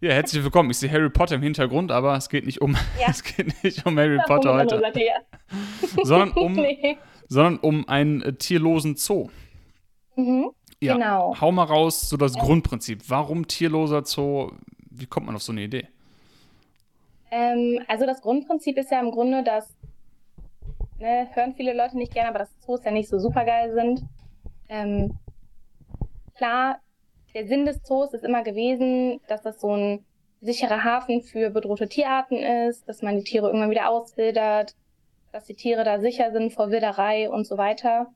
Ja, herzlich willkommen. Ich sehe Harry Potter im Hintergrund, aber es geht nicht um, ja. es geht nicht um Harry Potter heute. Seite, ja. sondern, um, nee. sondern um einen äh, tierlosen Zoo. Mhm, ja, genau. Hau mal raus, so das ja. Grundprinzip. Warum tierloser Zoo? Wie kommt man auf so eine Idee? Ähm, also das Grundprinzip ist ja im Grunde, dass, ne, hören viele Leute nicht gerne, aber dass Zoos ja nicht so super geil sind. Ähm, klar, der Sinn des Zoos ist immer gewesen, dass das so ein sicherer Hafen für bedrohte Tierarten ist, dass man die Tiere irgendwann wieder auswildert, dass die Tiere da sicher sind vor Wilderei und so weiter,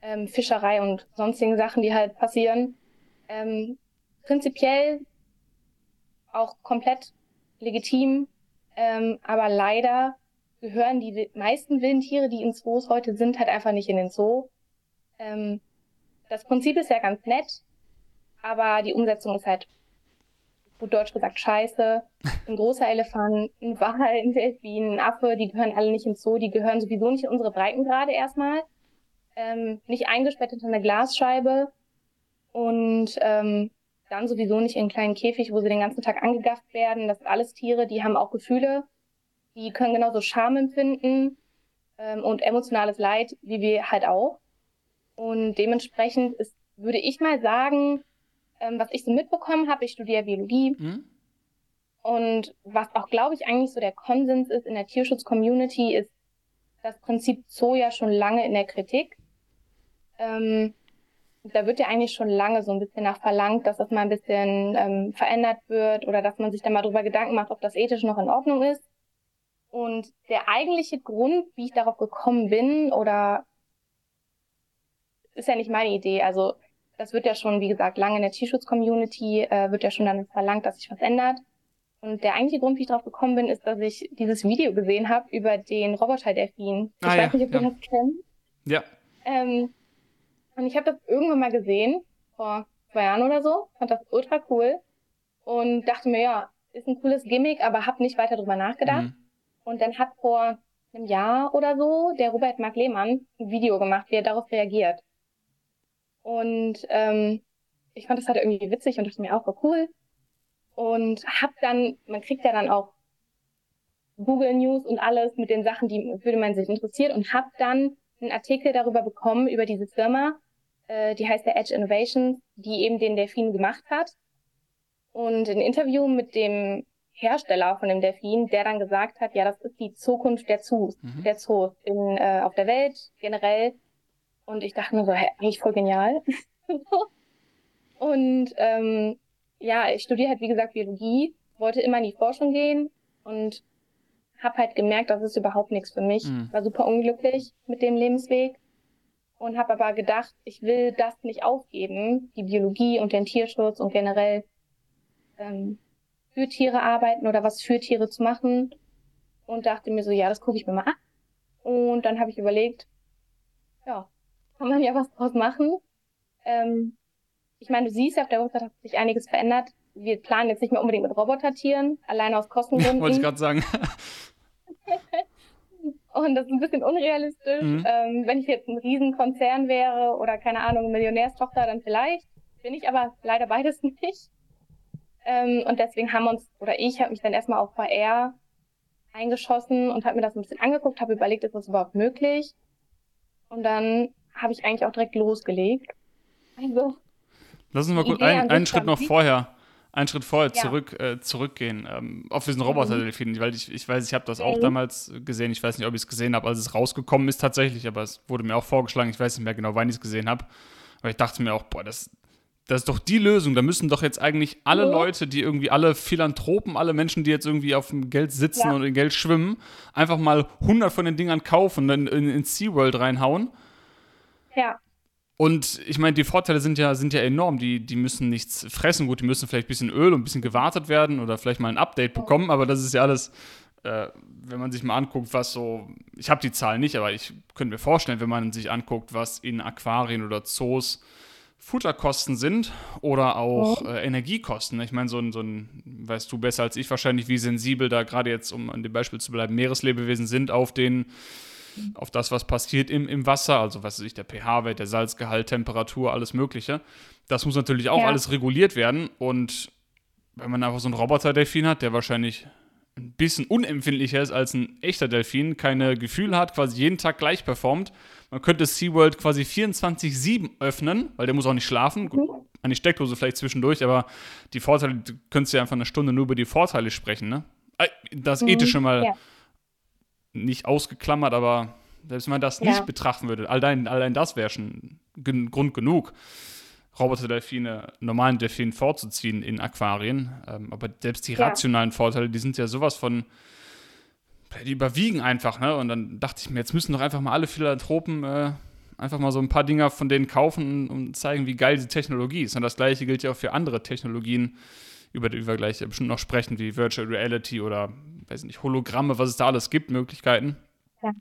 ähm, Fischerei und sonstigen Sachen, die halt passieren. Ähm, prinzipiell auch komplett legitim, ähm, aber leider gehören die meisten wilden Tiere, die in Zoos heute sind, halt einfach nicht in den Zoo. Ähm, das Prinzip ist ja ganz nett, aber die Umsetzung ist halt, gut deutsch gesagt, scheiße. Ein großer Elefant, ein Wal, ein Delfin, ein Affe, die gehören alle nicht ins Zoo, die gehören sowieso nicht in unsere Breitengrade erstmal. Ähm, nicht eingesperrt hinter eine Glasscheibe und ähm, dann sowieso nicht in einen kleinen Käfig, wo sie den ganzen Tag angegafft werden. Das sind alles Tiere, die haben auch Gefühle, die können genauso Scham empfinden ähm, und emotionales Leid, wie wir halt auch. Und dementsprechend ist, würde ich mal sagen, ähm, was ich so mitbekommen habe, ich studiere Biologie. Mhm. Und was auch, glaube ich, eigentlich so der Konsens ist in der Tierschutz-Community, ist das Prinzip Zoo ja schon lange in der Kritik. Ähm, da wird ja eigentlich schon lange so ein bisschen nach verlangt, dass das mal ein bisschen ähm, verändert wird oder dass man sich da mal drüber Gedanken macht, ob das ethisch noch in Ordnung ist. Und der eigentliche Grund, wie ich darauf gekommen bin, oder ist ja nicht meine Idee. Also das wird ja schon, wie gesagt, lange in der Tierschutz-Community, äh, wird ja schon dann verlangt, dass sich was ändert. Und der eigentliche Grund, wie ich darauf gekommen bin, ist, dass ich dieses Video gesehen habe über den Roboter-Delfin. Ich ah, weiß ja, nicht, ob ja. ihr das kennt. Ja. Ähm, und ich habe das irgendwann mal gesehen, vor zwei Jahren oder so, fand das ultra cool und dachte mir, ja, ist ein cooles Gimmick, aber habe nicht weiter drüber nachgedacht. Mhm. Und dann hat vor einem Jahr oder so der Robert Mark Lehmann ein Video gemacht, wie er darauf reagiert. Und ähm, ich fand das halt irgendwie witzig und dachte mir auch, war cool. Und hab dann, man kriegt ja dann auch Google News und alles mit den Sachen, die für man sich interessiert und hab dann einen Artikel darüber bekommen, über diese Firma, äh, die heißt der Edge Innovations, die eben den Delfin gemacht hat. Und ein Interview mit dem Hersteller von dem Delfin, der dann gesagt hat, ja, das ist die Zukunft der Zoos, mhm. der Zoos in, äh, auf der Welt generell. Und ich dachte mir so, hey, eigentlich voll genial. und ähm, ja, ich studiere halt, wie gesagt, Biologie, wollte immer in die Forschung gehen und habe halt gemerkt, das ist überhaupt nichts für mich. Mhm. War super unglücklich mit dem Lebensweg und habe aber gedacht, ich will das nicht aufgeben, die Biologie und den Tierschutz und generell ähm, für Tiere arbeiten oder was für Tiere zu machen und dachte mir so, ja, das gucke ich mir mal an. Und dann habe ich überlegt, ja, kann man ja was draus machen. Ähm, ich meine, du siehst ja, auf der Website hat sich einiges verändert. Wir planen jetzt nicht mehr unbedingt mit Robotertieren, alleine aus Kostengründen. Wollte ich gerade sagen. Und das ist ein bisschen unrealistisch. Mhm. Ähm, wenn ich jetzt ein Riesenkonzern wäre oder keine Ahnung, Millionärstochter, dann vielleicht. Bin ich aber leider beides nicht. Ähm, und deswegen haben wir uns, oder ich habe mich dann erstmal auf VR eingeschossen und habe mir das ein bisschen angeguckt, habe überlegt, ist das überhaupt möglich? Und dann habe ich eigentlich auch direkt losgelegt. Also. Lass uns mal kurz ein, einen Schritt noch vorher einen Schritt vorher ja. zurück, äh, zurückgehen ähm, auf diesen Roboter-Delfin, mhm. weil ich, ich weiß, ich habe das auch mhm. damals gesehen. Ich weiß nicht, ob ich es gesehen habe, als es rausgekommen ist tatsächlich, aber es wurde mir auch vorgeschlagen. Ich weiß nicht mehr genau, wann ich es gesehen habe. Aber ich dachte mir auch, boah, das, das ist doch die Lösung. Da müssen doch jetzt eigentlich alle mhm. Leute, die irgendwie alle Philanthropen, alle Menschen, die jetzt irgendwie auf dem Geld sitzen ja. und in Geld schwimmen, einfach mal 100 von den Dingern kaufen und dann in, in SeaWorld reinhauen. Ja. Und ich meine, die Vorteile sind ja, sind ja enorm. Die, die müssen nichts fressen. Gut, die müssen vielleicht ein bisschen Öl und ein bisschen gewartet werden oder vielleicht mal ein Update bekommen, aber das ist ja alles, äh, wenn man sich mal anguckt, was so, ich habe die Zahlen nicht, aber ich könnte mir vorstellen, wenn man sich anguckt, was in Aquarien oder Zoos Futterkosten sind oder auch äh, Energiekosten. Ich meine, so ein, so ein, weißt du besser als ich wahrscheinlich, wie sensibel da gerade jetzt, um an dem Beispiel zu bleiben, Meereslebewesen sind auf den auf das, was passiert im, im Wasser, also was ist der pH-Wert, der Salzgehalt, Temperatur, alles Mögliche. Das muss natürlich auch ja. alles reguliert werden und wenn man einfach so einen Roboter-Delfin hat, der wahrscheinlich ein bisschen unempfindlicher ist als ein echter Delfin, keine Gefühle hat, quasi jeden Tag gleich performt. Man könnte SeaWorld quasi 24-7 öffnen, weil der muss auch nicht schlafen. Gut, mhm. an die Steckdose vielleicht zwischendurch, aber die Vorteile, du könntest ja einfach eine Stunde nur über die Vorteile sprechen, ne? Äh, das mhm, Ethische mal ja. Nicht ausgeklammert, aber selbst wenn man das ja. nicht betrachten würde, allein, allein das wäre schon Grund genug. Roboter-Delfine, normalen Delfinen vorzuziehen in Aquarien. Ähm, aber selbst die ja. rationalen Vorteile, die sind ja sowas von, die überwiegen einfach, ne? Und dann dachte ich mir, jetzt müssen doch einfach mal alle Philanthropen äh, einfach mal so ein paar Dinger von denen kaufen und zeigen, wie geil diese Technologie ist. Und das gleiche gilt ja auch für andere Technologien, über die wir gleich bestimmt noch sprechen, wie Virtual Reality oder, weiß nicht, Hologramme, was es da alles gibt, Möglichkeiten. Ja.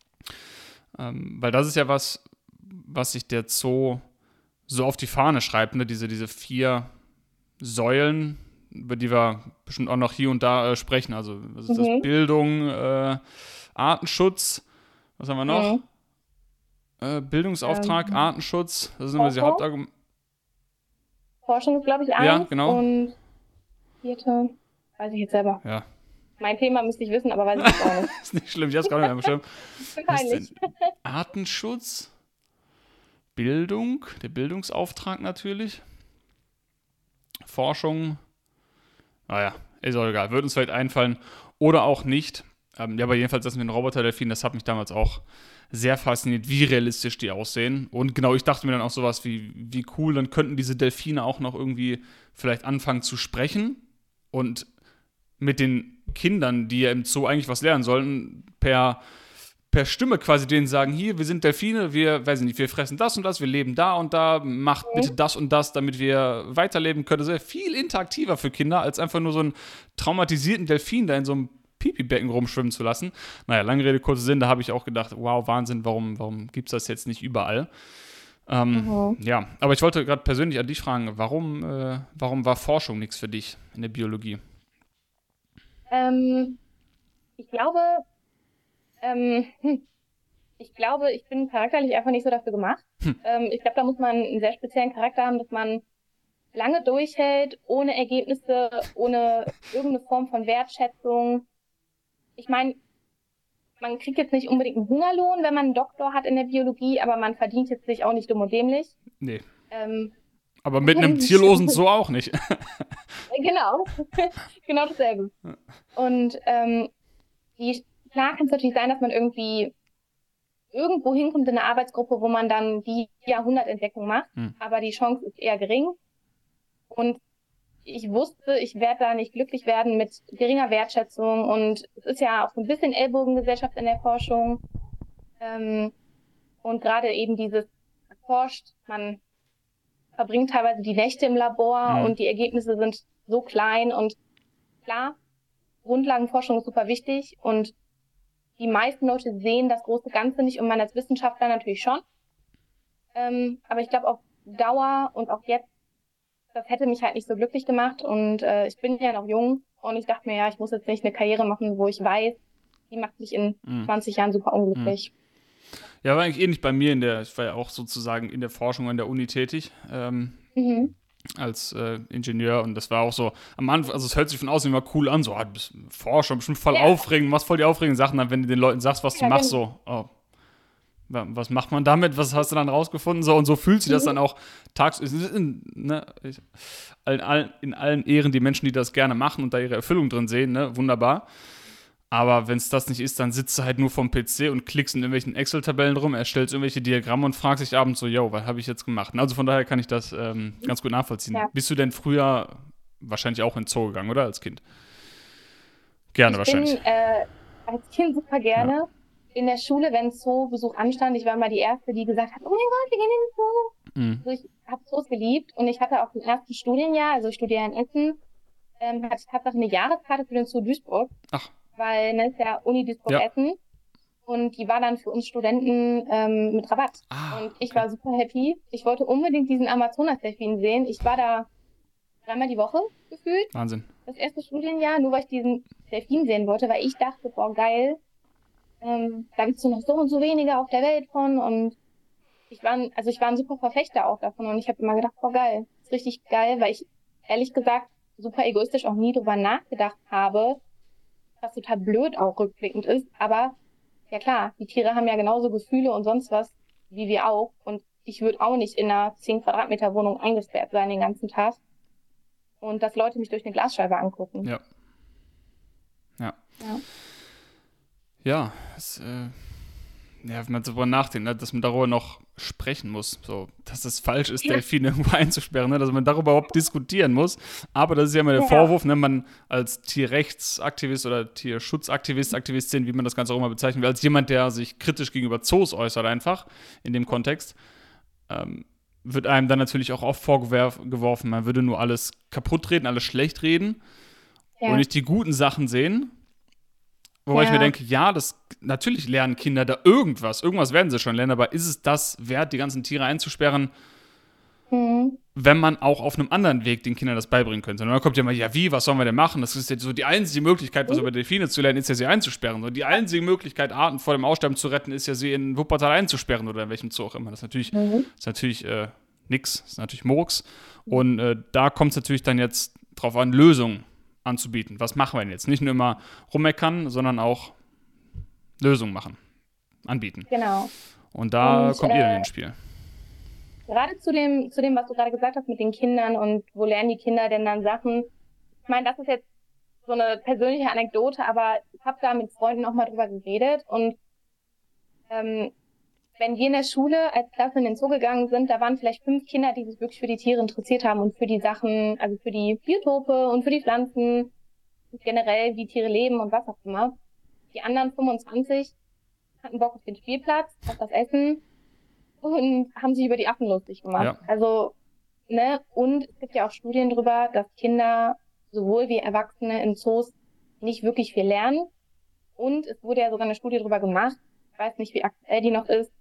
Ähm, weil das ist ja was, was sich der Zoo so auf die Fahne schreibt, ne? diese, diese vier Säulen, über die wir bestimmt auch noch hier und da äh, sprechen. Also was ist mhm. das? Bildung, äh, Artenschutz, was haben wir noch? Mhm. Äh, Bildungsauftrag, ähm, Artenschutz, das sind immer die Hauptargumente. Forschung ist, glaube ich, eins. Ja, genau. Und vierte, weiß ich jetzt selber. Ja. Mein Thema müsste ich wissen, aber weiß ich jetzt auch nicht. ist nicht schlimm, ich habe es gar nicht mehr Schirm. Peinlich. Artenschutz? Bildung, der Bildungsauftrag natürlich. Forschung, naja, ist auch egal, wird uns vielleicht einfallen oder auch nicht. Ähm, ja, aber jedenfalls das mit den Roboter-Delfinen, das hat mich damals auch sehr fasziniert, wie realistisch die aussehen. Und genau, ich dachte mir dann auch sowas wie, wie cool, dann könnten diese Delfine auch noch irgendwie vielleicht anfangen zu sprechen und mit den Kindern, die ja im Zoo eigentlich was lernen sollten, per per Stimme quasi denen sagen, hier, wir sind Delfine, wir, weiß nicht, wir fressen das und das, wir leben da und da, macht mhm. bitte das und das, damit wir weiterleben können. Das ja viel interaktiver für Kinder, als einfach nur so einen traumatisierten Delfin da in so einem Pipi-Becken rumschwimmen zu lassen. Naja, lange Rede, kurzer Sinn, da habe ich auch gedacht, wow, Wahnsinn, warum, warum gibt es das jetzt nicht überall? Ähm, mhm. Ja, aber ich wollte gerade persönlich an dich fragen, warum, äh, warum war Forschung nichts für dich in der Biologie? Ähm, ich glaube, ähm, hm. ich glaube, ich bin charakterlich einfach nicht so dafür gemacht. Hm. Ähm, ich glaube, da muss man einen sehr speziellen Charakter haben, dass man lange durchhält, ohne Ergebnisse, ohne irgendeine Form von Wertschätzung. Ich meine, man kriegt jetzt nicht unbedingt einen Hungerlohn, wenn man einen Doktor hat in der Biologie, aber man verdient jetzt sich auch nicht dumm und dämlich. Nee. Ähm, aber mit einem Tierlosen so auch nicht. genau. genau dasselbe. Und ähm, die klar kann es natürlich sein, dass man irgendwie irgendwo hinkommt in eine Arbeitsgruppe, wo man dann die Jahrhundertentdeckung macht, hm. aber die Chance ist eher gering. Und ich wusste, ich werde da nicht glücklich werden mit geringer Wertschätzung und es ist ja auch so ein bisschen Ellbogengesellschaft in der Forschung. Ähm, und gerade eben dieses erforscht, man verbringt teilweise die Nächte im Labor mhm. und die Ergebnisse sind so klein und klar, Grundlagenforschung ist super wichtig und die meisten Leute sehen das große Ganze nicht und man als Wissenschaftler natürlich schon. Ähm, aber ich glaube auf Dauer und auch jetzt, das hätte mich halt nicht so glücklich gemacht und äh, ich bin ja noch jung und ich dachte mir, ja, ich muss jetzt nicht eine Karriere machen, wo ich weiß, die macht mich in mhm. 20 Jahren super unglücklich. Mhm. Ja, war eigentlich ähnlich bei mir in der, ich war ja auch sozusagen in der Forschung an der Uni tätig. Ähm, mhm als äh, Ingenieur und das war auch so am Anfang, also es hört sich von außen immer cool an, so, ah, du bist Forscher, bestimmt voll ja. aufregend, machst voll die aufregenden Sachen, dann wenn du den Leuten sagst, was ja, du machst, so, oh, was macht man damit, was hast du dann rausgefunden, so und so fühlt sich das mhm. dann auch tagsüber, ne, in, allen, in allen Ehren die Menschen, die das gerne machen und da ihre Erfüllung drin sehen, ne, wunderbar, aber wenn es das nicht ist, dann sitzt du halt nur vom PC und klickst in irgendwelchen Excel-Tabellen rum, erstellst irgendwelche Diagramme und fragst dich abends so, yo, was habe ich jetzt gemacht? Also von daher kann ich das ähm, ganz gut nachvollziehen. Ja. Bist du denn früher wahrscheinlich auch in Zoo gegangen, oder? Als Kind? Gerne ich wahrscheinlich. Bin, äh, als Kind super gerne. Ja. In der Schule, wenn Zoo-Besuch anstand, ich war mal die Erste, die gesagt hat, oh mein Gott, wir gehen in den Zoo. Mhm. Also ich habe Zoos geliebt und ich hatte auch im ersten Studienjahr, also ich studiere in Essen, ähm, hatte ich tatsächlich eine Jahreskarte für den Zoo Duisburg. Ach weil ne, ist ja Uni Duisburg ja. Essen. Und die war dann für uns Studenten ähm, mit Rabatt. Ah, und ich okay. war super happy. Ich wollte unbedingt diesen Amazonas-Delfin sehen. Ich war da dreimal die Woche gefühlt. Wahnsinn. Das erste Studienjahr, nur weil ich diesen Delfin sehen wollte, weil ich dachte, boah, geil. Ähm, da gibt's noch so und so wenige auf der Welt von. Und ich war, also ich war ein super Verfechter auch davon. Und ich habe immer gedacht, boah, geil. Ist richtig geil, weil ich ehrlich gesagt super egoistisch auch nie drüber nachgedacht habe, was total blöd auch rückblickend ist. Aber ja klar, die Tiere haben ja genauso Gefühle und sonst was wie wir auch. Und ich würde auch nicht in einer 10 Quadratmeter Wohnung eingesperrt sein den ganzen Tag. Und dass Leute mich durch eine Glasscheibe angucken. Ja. Ja. Ja, ja es, äh, ja, wenn man darüber nachdenkt, ne, dass man darüber noch sprechen muss, so, dass es falsch ist, ja. Delfine irgendwo einzusperren, ne, dass man darüber überhaupt diskutieren muss. Aber das ist ja immer der ja. Vorwurf, ne, man als Tierrechtsaktivist oder Tierschutzaktivist, Aktivistin, wie man das Ganze auch immer bezeichnen will, als jemand, der sich kritisch gegenüber Zoos äußert, einfach in dem Kontext, ähm, wird einem dann natürlich auch oft vorgeworfen, man würde nur alles kaputt reden, alles schlecht reden ja. und nicht die guten Sachen sehen. Wobei ja. ich mir denke, ja, das natürlich lernen Kinder da irgendwas. Irgendwas werden sie schon lernen, aber ist es das wert, die ganzen Tiere einzusperren, mhm. wenn man auch auf einem anderen Weg den Kindern das beibringen könnte? Und dann kommt ja mal, ja, wie, was sollen wir denn machen? Das ist jetzt so die einzige Möglichkeit, was mhm. über Delfine zu lernen, ist ja sie einzusperren. Und die einzige Möglichkeit, Arten vor dem Aussterben zu retten, ist ja sie in Wuppertal einzusperren oder in welchem Zoo auch immer. Das ist natürlich, mhm. ist natürlich äh, nix, das ist natürlich Murks. Und äh, da kommt es natürlich dann jetzt drauf an, Lösungen anzubieten. Was machen wir denn jetzt? Nicht nur immer rummeckern, sondern auch Lösungen machen, anbieten. Genau. Und da und, kommt äh, ihr dann ins Spiel. Gerade zu dem, zu dem, was du gerade gesagt hast mit den Kindern und wo lernen die Kinder denn dann Sachen. Ich meine, das ist jetzt so eine persönliche Anekdote, aber ich habe da mit Freunden auch mal drüber geredet und ähm, wenn wir in der Schule als Klasse in den Zoo gegangen sind, da waren vielleicht fünf Kinder, die sich wirklich für die Tiere interessiert haben und für die Sachen, also für die Biotope und für die Pflanzen, generell wie Tiere leben und was auch immer. Die anderen 25 hatten Bock auf den Spielplatz, auf das Essen und haben sich über die Affen lustig gemacht. Ja. Also, ne, und es gibt ja auch Studien darüber, dass Kinder sowohl wie Erwachsene in Zoos nicht wirklich viel lernen. Und es wurde ja sogar eine Studie darüber gemacht, ich weiß nicht, wie aktuell die noch ist,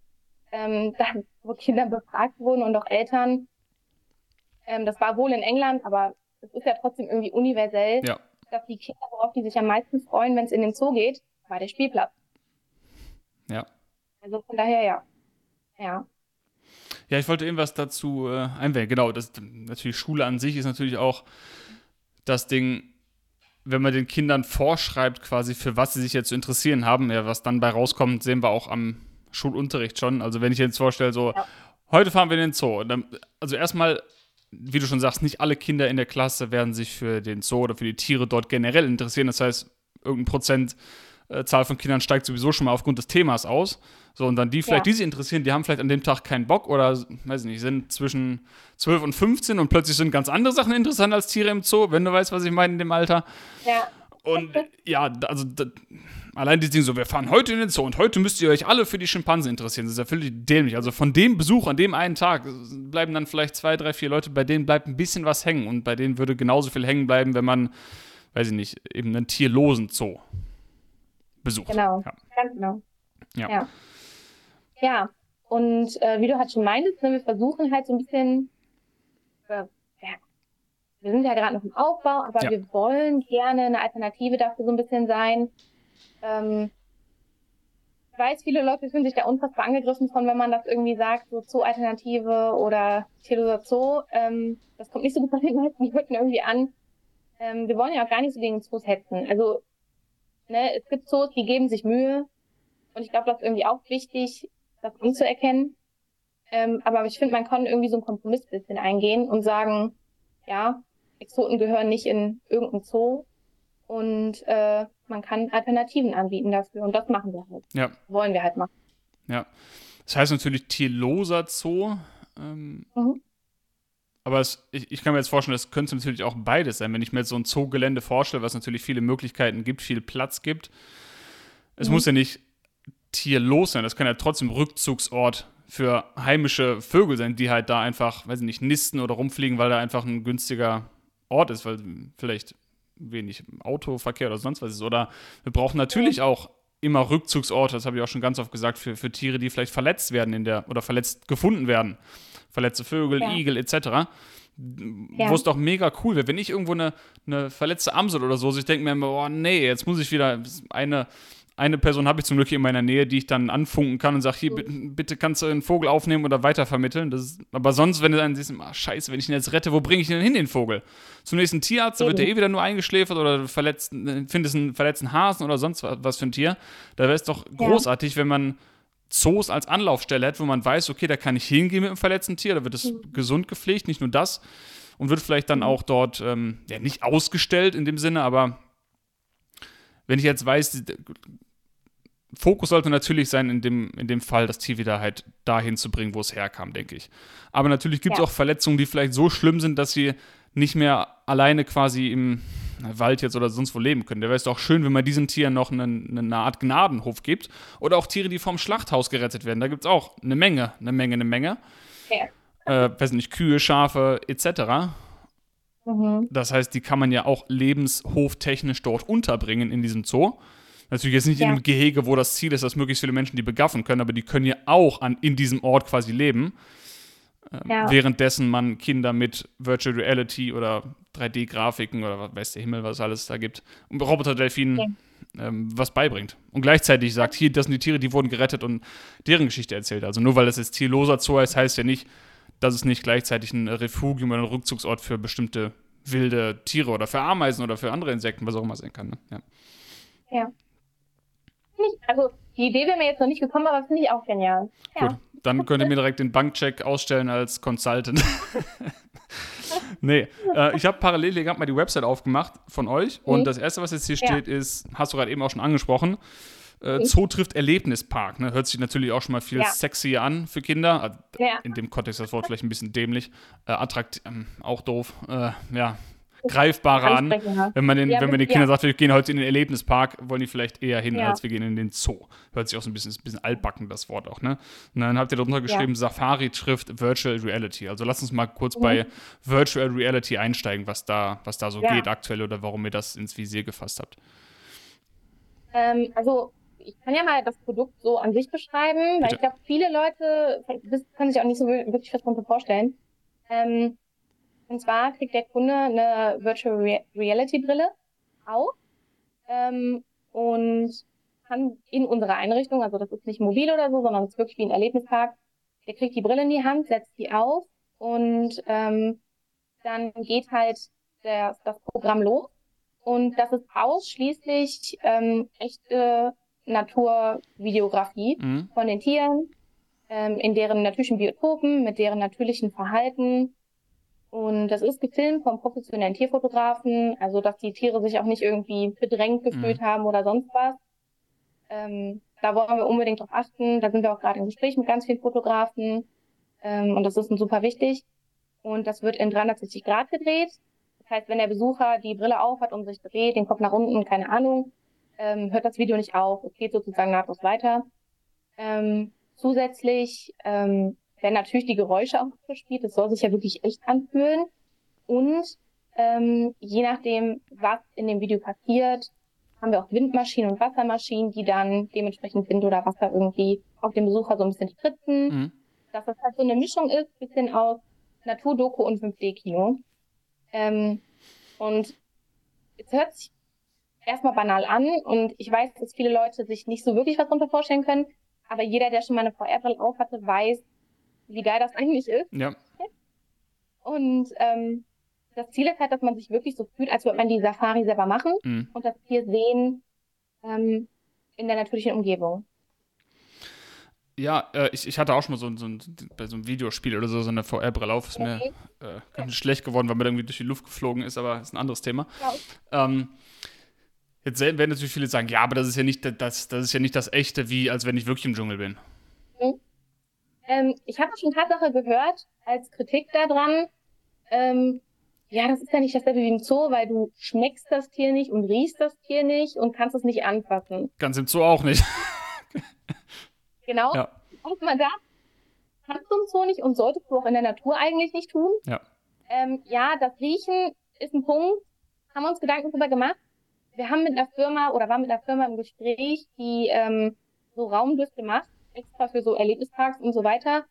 ähm, da, wo Kinder befragt wurden und auch Eltern. Ähm, das war wohl in England, aber es ist ja trotzdem irgendwie universell, ja. dass die Kinder, worauf die sich am meisten freuen, wenn es in den Zoo geht, war der Spielplatz. Ja. Also von daher ja. Ja. Ja, ich wollte irgendwas dazu äh, einwenden. Genau, das natürlich Schule an sich ist natürlich auch das Ding, wenn man den Kindern vorschreibt, quasi für was sie sich jetzt zu interessieren haben, ja, was dann bei rauskommt, sehen wir auch am Schulunterricht schon. Also wenn ich jetzt vorstelle, so, ja. heute fahren wir in den Zoo. Dann, also erstmal, wie du schon sagst, nicht alle Kinder in der Klasse werden sich für den Zoo oder für die Tiere dort generell interessieren. Das heißt, irgendein Prozentzahl von Kindern steigt sowieso schon mal aufgrund des Themas aus. So, und dann die vielleicht, ja. die sich interessieren, die haben vielleicht an dem Tag keinen Bock oder, weiß ich nicht, sind zwischen 12 und 15 und plötzlich sind ganz andere Sachen interessant als Tiere im Zoo, wenn du weißt, was ich meine in dem Alter. Ja. Und ja, also allein die Ding so, wir fahren heute in den Zoo und heute müsst ihr euch alle für die Schimpansen interessieren. Das ist ja völlig dämlich. Also von dem Besuch an dem einen Tag bleiben dann vielleicht zwei, drei, vier Leute, bei denen bleibt ein bisschen was hängen und bei denen würde genauso viel hängen bleiben, wenn man, weiß ich nicht, eben einen tierlosen Zoo besucht. Genau, ja. ganz genau. Ja. Ja, ja. und äh, wie du halt schon meintest, ne, wir versuchen halt so ein bisschen, äh, ja, wir sind ja gerade noch im Aufbau, aber ja. wir wollen gerne eine Alternative dafür so ein bisschen sein. Ähm, ich weiß, viele Leute fühlen sich da unfassbar angegriffen von, wenn man das irgendwie sagt, so Zoo-Alternative oder Tierloser Zoo. Ähm, das kommt nicht so gut bei den meisten Leuten irgendwie an. Ähm, wir wollen ja auch gar nicht so gegen Zoos hetzen. Also, ne, es gibt Zoos, die geben sich Mühe. Und ich glaube, das ist irgendwie auch wichtig, das anzuerkennen. Ähm, aber ich finde, man kann irgendwie so einen Kompromiss bisschen eingehen und sagen, ja, Exoten gehören nicht in irgendein Zoo und äh, man kann Alternativen anbieten dafür und das machen wir halt. Ja. Wollen wir halt machen. Ja. Das heißt natürlich tierloser Zoo. Ähm, mhm. Aber es, ich, ich, kann mir jetzt vorstellen, das könnte natürlich auch beides sein. Wenn ich mir jetzt so ein Zoogelände vorstelle, was natürlich viele Möglichkeiten gibt, viel Platz gibt. Es mhm. muss ja nicht tierlos sein, das kann ja trotzdem Rückzugsort für heimische Vögel sein, die halt da einfach, weiß ich nicht, nisten oder rumfliegen, weil da einfach ein günstiger Ort ist, weil vielleicht wenig Autoverkehr oder sonst was ist. Oder wir brauchen natürlich auch immer Rückzugsorte, das habe ich auch schon ganz oft gesagt, für, für Tiere, die vielleicht verletzt werden in der oder verletzt gefunden werden. Verletzte Vögel, ja. Igel etc. Ja. Wo es doch mega cool wäre, wenn ich irgendwo eine, eine verletzte Amsel oder so, ich denke mir immer, oh nee, jetzt muss ich wieder eine eine Person habe ich zum Glück hier in meiner Nähe, die ich dann anfunken kann und sage, hier, bitte, kannst du einen Vogel aufnehmen oder weitervermitteln. Das ist, aber sonst, wenn du dann siehst, ah, scheiße, wenn ich ihn jetzt rette, wo bringe ich ihn denn hin, den Vogel? Zum nächsten Tierarzt, da wird der eh wieder nur eingeschläfert oder verletzt, findest einen verletzten Hasen oder sonst was für ein Tier. Da wäre es doch großartig, ja. wenn man Zoos als Anlaufstelle hat, wo man weiß, okay, da kann ich hingehen mit einem verletzten Tier, da wird es mhm. gesund gepflegt, nicht nur das. Und wird vielleicht dann mhm. auch dort, ähm, ja, nicht ausgestellt in dem Sinne, aber wenn ich jetzt weiß, Fokus sollte natürlich sein, in dem, in dem Fall das Tier wieder halt dahin zu bringen, wo es herkam, denke ich. Aber natürlich gibt es ja. auch Verletzungen, die vielleicht so schlimm sind, dass sie nicht mehr alleine quasi im Wald jetzt oder sonst wo leben können. Da wäre es doch schön, wenn man diesen Tieren noch eine, eine Art Gnadenhof gibt. Oder auch Tiere, die vom Schlachthaus gerettet werden. Da gibt es auch eine Menge, eine Menge, eine Menge. Ja. Äh, weiß nicht, Kühe, Schafe etc. Mhm. Das heißt, die kann man ja auch lebenshoftechnisch dort unterbringen in diesem Zoo. Natürlich jetzt nicht ja. in einem Gehege, wo das Ziel ist, dass möglichst viele Menschen die begaffen können, aber die können ja auch an, in diesem Ort quasi leben. Ähm, ja. Währenddessen man Kinder mit Virtual Reality oder 3D-Grafiken oder was weiß der Himmel, was es alles da gibt, und Roboter-Delfinen okay. ähm, was beibringt. Und gleichzeitig sagt, hier, das sind die Tiere, die wurden gerettet und deren Geschichte erzählt. Also nur weil das jetzt tierloser Zoo ist, heißt ja nicht, dass es nicht gleichzeitig ein Refugium oder ein Rückzugsort für bestimmte wilde Tiere oder für Ameisen oder für andere Insekten, was auch immer sein kann. Ne? Ja. ja. Also die Idee wäre mir jetzt noch nicht gekommen, aber finde ich auch genial. Ja. Gut, dann könnt ihr mir direkt den Bankcheck ausstellen als Consultant. nee, äh, ich habe parallel hier gerade mal die Website aufgemacht von euch und mhm. das erste, was jetzt hier steht, ja. ist, hast du gerade eben auch schon angesprochen, äh, mhm. Zoo trifft Erlebnispark. Ne? Hört sich natürlich auch schon mal viel ja. sexy an für Kinder. Ja. In dem Kontext das Wort vielleicht ein bisschen dämlich. Äh, attraktiv, ähm, auch doof. Äh, ja, greifbarer an. Wenn man, den, ja, wenn man den Kindern sagt, wir gehen heute in den Erlebnispark, wollen die vielleicht eher hin, ja. als wir gehen in den Zoo. Hört sich auch so ein bisschen, ein bisschen altbacken, das Wort auch, ne? Und dann habt ihr darunter geschrieben, Safari trifft Virtual Reality. Also lasst uns mal kurz mhm. bei Virtual Reality einsteigen, was da, was da so geht aktuell oder warum ihr das ins Visier gefasst habt. Ähm, also ich kann ja mal das Produkt so an sich beschreiben, weil ich glaube, viele Leute können sich auch nicht so wirklich was darunter vorstellen. Ähm, und zwar kriegt der Kunde eine Virtual Re Reality Brille auf ähm, und kann in unserer Einrichtung, also das ist nicht mobil oder so, sondern es ist wirklich wie ein Erlebnispark, der kriegt die Brille in die Hand, setzt die auf und ähm, dann geht halt der, das Programm los. Und das ist ausschließlich ähm, echte Naturvideografie mhm. von den Tieren, ähm, in deren natürlichen Biotopen, mit deren natürlichen Verhalten. Und das ist gefilmt vom professionellen Tierfotografen, also dass die Tiere sich auch nicht irgendwie bedrängt gefühlt mhm. haben oder sonst was. Ähm, da wollen wir unbedingt drauf achten. Da sind wir auch gerade im Gespräch mit ganz vielen Fotografen. Ähm, und das ist uns super wichtig. Und das wird in 360 Grad gedreht. Das heißt, wenn der Besucher die Brille aufhat und sich dreht, den Kopf nach unten, keine Ahnung, ähm, hört das Video nicht auf. Es geht sozusagen nahtlos weiter. Ähm, zusätzlich ähm, werden natürlich die Geräusche auch gespielt. Es soll sich ja wirklich echt anfühlen. Und ähm, je nachdem, was in dem Video passiert, haben wir auch Windmaschinen und Wassermaschinen, die dann dementsprechend Wind oder Wasser irgendwie auf den Besucher so ein bisschen spritzen. Mhm. Dass das halt so eine Mischung ist, bisschen aus Naturdoku und 5D-Kino. Ähm, und es hört sich erstmal banal an und ich weiß, dass viele Leute sich nicht so wirklich was darunter vorstellen können, aber jeder, der schon mal eine VR-Brille auf hatte, weiß, wie geil das eigentlich ist. Ja. Und ähm, das Ziel ist halt, dass man sich wirklich so fühlt, als würde man die Safari selber machen mhm. und das Tier sehen ähm, in der natürlichen Umgebung. Ja, äh, ich, ich hatte auch schon mal so, so, ein, bei so einem Videospiel oder so, so eine VR-Brille auf. Ist okay. mir äh, ganz schlecht geworden, weil man irgendwie durch die Luft geflogen ist, aber ist ein anderes Thema. Ja. Ähm, Jetzt werden natürlich viele sagen, ja, aber das ist ja nicht das, das ist ja nicht das echte, wie als wenn ich wirklich im Dschungel bin. Ähm, ich habe schon Tatsache gehört, als Kritik daran, ähm, ja, das ist ja nicht dasselbe wie im Zoo, weil du schmeckst das Tier nicht und riechst das Tier nicht und kannst es nicht anfassen. Ganz im Zoo auch nicht. genau. Ja. Und man sagt, kannst du im Zoo nicht und solltest du auch in der Natur eigentlich nicht tun. Ja. Ähm, ja, das Riechen ist ein Punkt. Haben wir uns Gedanken darüber gemacht wir haben mit einer Firma oder waren mit einer Firma im Gespräch, die ähm, so Raumdüfte macht, extra für so Erlebnisparks und so weiter.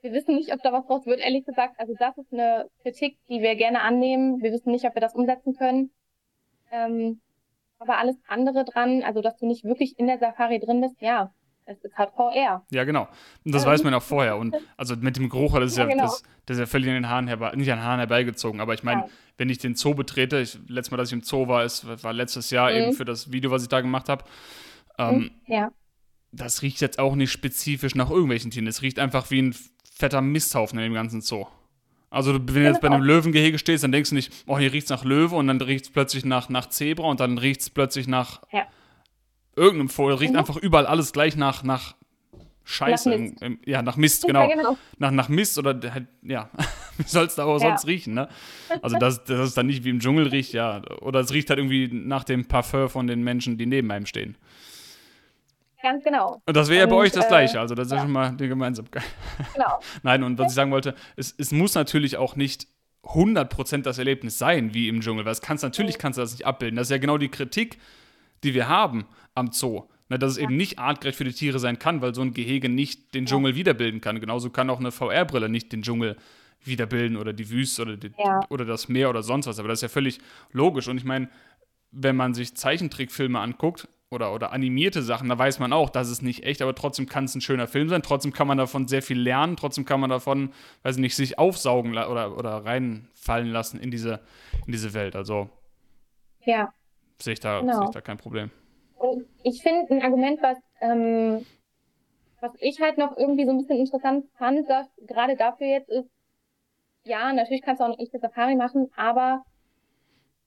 Wir wissen nicht, ob da was draus wird, ehrlich gesagt. Also das ist eine Kritik, die wir gerne annehmen. Wir wissen nicht, ob wir das umsetzen können. Ähm, Aber alles andere dran, also dass du nicht wirklich in der Safari drin bist, ja, es ist halt VR. Ja, genau. Und das ähm, weiß man auch vorher. Und also mit dem Geruch, das ist ja, ja genau. das, das, ist ja völlig an den Haaren herbei, nicht an den Haaren herbeigezogen. Aber ich meine, ja. wenn ich den Zoo betrete, ich, letztes Mal, dass ich im Zoo war, ist, war letztes Jahr mhm. eben für das Video, was ich da gemacht habe. Ähm, mhm. ja. Das riecht jetzt auch nicht spezifisch nach irgendwelchen Tieren. Es riecht einfach wie ein fetter Misthaufen in dem ganzen Zoo. Also wenn du jetzt bei einem Löwengehege stehst, dann denkst du nicht, oh, hier riecht es nach Löwe und dann riecht es plötzlich nach, nach Zebra und dann riecht es plötzlich nach ja. irgendeinem Vogel. Riecht mhm. einfach überall alles gleich nach, nach Scheiße. Nach im, im, ja, nach Mist, genau. Genau. Nach, nach Mist oder halt, ja, wie soll es da auch ja. sonst riechen, ne? Also dass, dass es dann nicht wie im Dschungel riecht, ja. Oder es riecht halt irgendwie nach dem Parfum von den Menschen, die neben einem stehen. Ganz genau. Und das wäre ja bei euch das äh, Gleiche, also das ist ja schon mal die Gemeinsamkeit. Genau. Nein, und was ich sagen wollte, es, es muss natürlich auch nicht 100% das Erlebnis sein, wie im Dschungel, weil es kannst, natürlich kannst du das nicht abbilden. Das ist ja genau die Kritik, die wir haben am Zoo. Ne, dass es ja. eben nicht artgerecht für die Tiere sein kann, weil so ein Gehege nicht den Dschungel ja. wiederbilden kann. Genauso kann auch eine VR-Brille nicht den Dschungel wiederbilden oder die Wüste oder, die, ja. oder das Meer oder sonst was. Aber das ist ja völlig logisch. Und ich meine, wenn man sich Zeichentrickfilme anguckt, oder, oder animierte Sachen, da weiß man auch, das ist nicht echt, aber trotzdem kann es ein schöner Film sein, trotzdem kann man davon sehr viel lernen, trotzdem kann man davon, weiß ich nicht, sich aufsaugen oder, oder reinfallen lassen in diese, in diese Welt. Also ja. sehe ich, da, genau. seh ich da kein Problem. Und ich finde ein Argument, was, ähm, was ich halt noch irgendwie so ein bisschen interessant fand, gerade dafür jetzt ist, ja, natürlich kannst du auch eine echte Safari machen, aber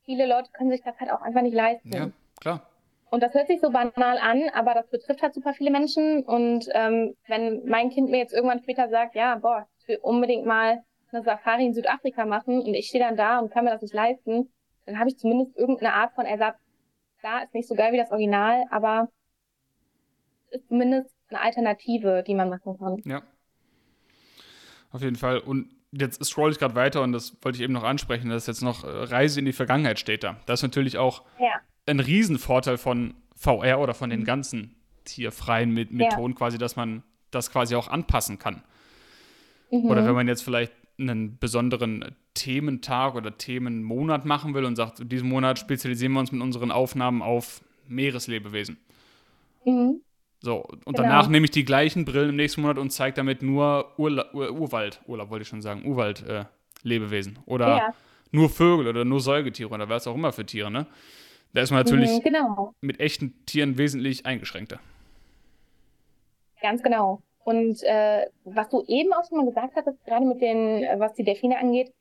viele Leute können sich das halt auch einfach nicht leisten. Ja, klar. Und das hört sich so banal an, aber das betrifft halt super viele Menschen. Und ähm, wenn mein Kind mir jetzt irgendwann später sagt, ja, boah, ich will unbedingt mal eine Safari in Südafrika machen und ich stehe dann da und kann mir das nicht leisten, dann habe ich zumindest irgendeine Art von Ersatz. Klar, ist nicht so geil wie das Original, aber ist zumindest eine Alternative, die man machen kann. Ja. Auf jeden Fall. Und jetzt scroll ich gerade weiter und das wollte ich eben noch ansprechen, dass jetzt noch äh, Reise in die Vergangenheit steht da. Das ist natürlich auch ja ein Riesenvorteil von VR oder von den mhm. ganzen tierfreien Methoden ja. quasi, dass man das quasi auch anpassen kann. Mhm. Oder wenn man jetzt vielleicht einen besonderen Thementag oder Themenmonat machen will und sagt, in diesem Monat spezialisieren wir uns mit unseren Aufnahmen auf Meereslebewesen. Mhm. So, und genau. danach nehme ich die gleichen Brillen im nächsten Monat und zeige damit nur Urla Ur Urwald, Urlaub wollte ich schon sagen, Urwald-Lebewesen. Äh, oder ja. nur Vögel oder nur Säugetiere oder was auch immer für Tiere, ne? Da ist man natürlich mhm, genau. mit echten Tieren wesentlich eingeschränkter. Ganz genau. Und äh, was du eben auch schon mal gesagt hattest, gerade mit den, äh, was die Delfine angeht,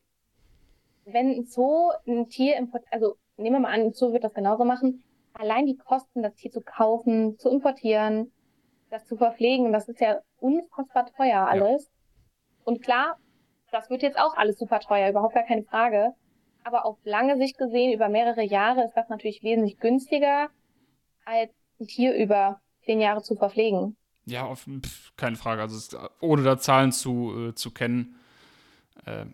wenn ein Zoo ein Tier importiert, also nehmen wir mal an, ein Zoo wird das genauso machen, allein die Kosten, das Tier zu kaufen, zu importieren, das zu verpflegen, das ist ja unfassbar teuer alles. Ja. Und klar, das wird jetzt auch alles super teuer, überhaupt gar keine Frage. Aber auf lange Sicht gesehen, über mehrere Jahre, ist das natürlich wesentlich günstiger, als ein Tier über zehn Jahre zu verpflegen. Ja, auf, pf, keine Frage. Also es, ohne da Zahlen zu, äh, zu kennen, äh,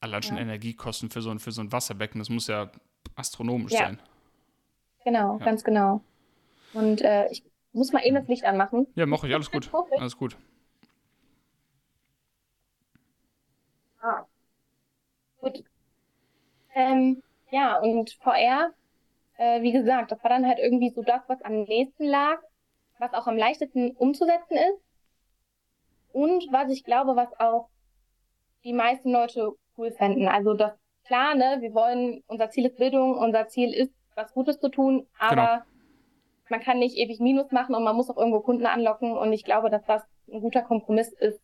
allein schon ja. Energiekosten für so, ein, für so ein Wasserbecken, das muss ja astronomisch ja. sein. Genau, ja. ganz genau. Und äh, ich muss mal eben das Licht anmachen. Ja, mache ich. Alles gut. Alles gut. Ah. Gut. Ähm, ja, und VR, äh, wie gesagt, das war dann halt irgendwie so das, was am nächsten lag, was auch am leichtesten umzusetzen ist. Und was ich glaube, was auch die meisten Leute cool fänden. Also das klar, ne, wir wollen, unser Ziel ist Bildung, unser Ziel ist, was Gutes zu tun, aber genau. man kann nicht ewig Minus machen und man muss auch irgendwo Kunden anlocken und ich glaube, dass das ein guter Kompromiss ist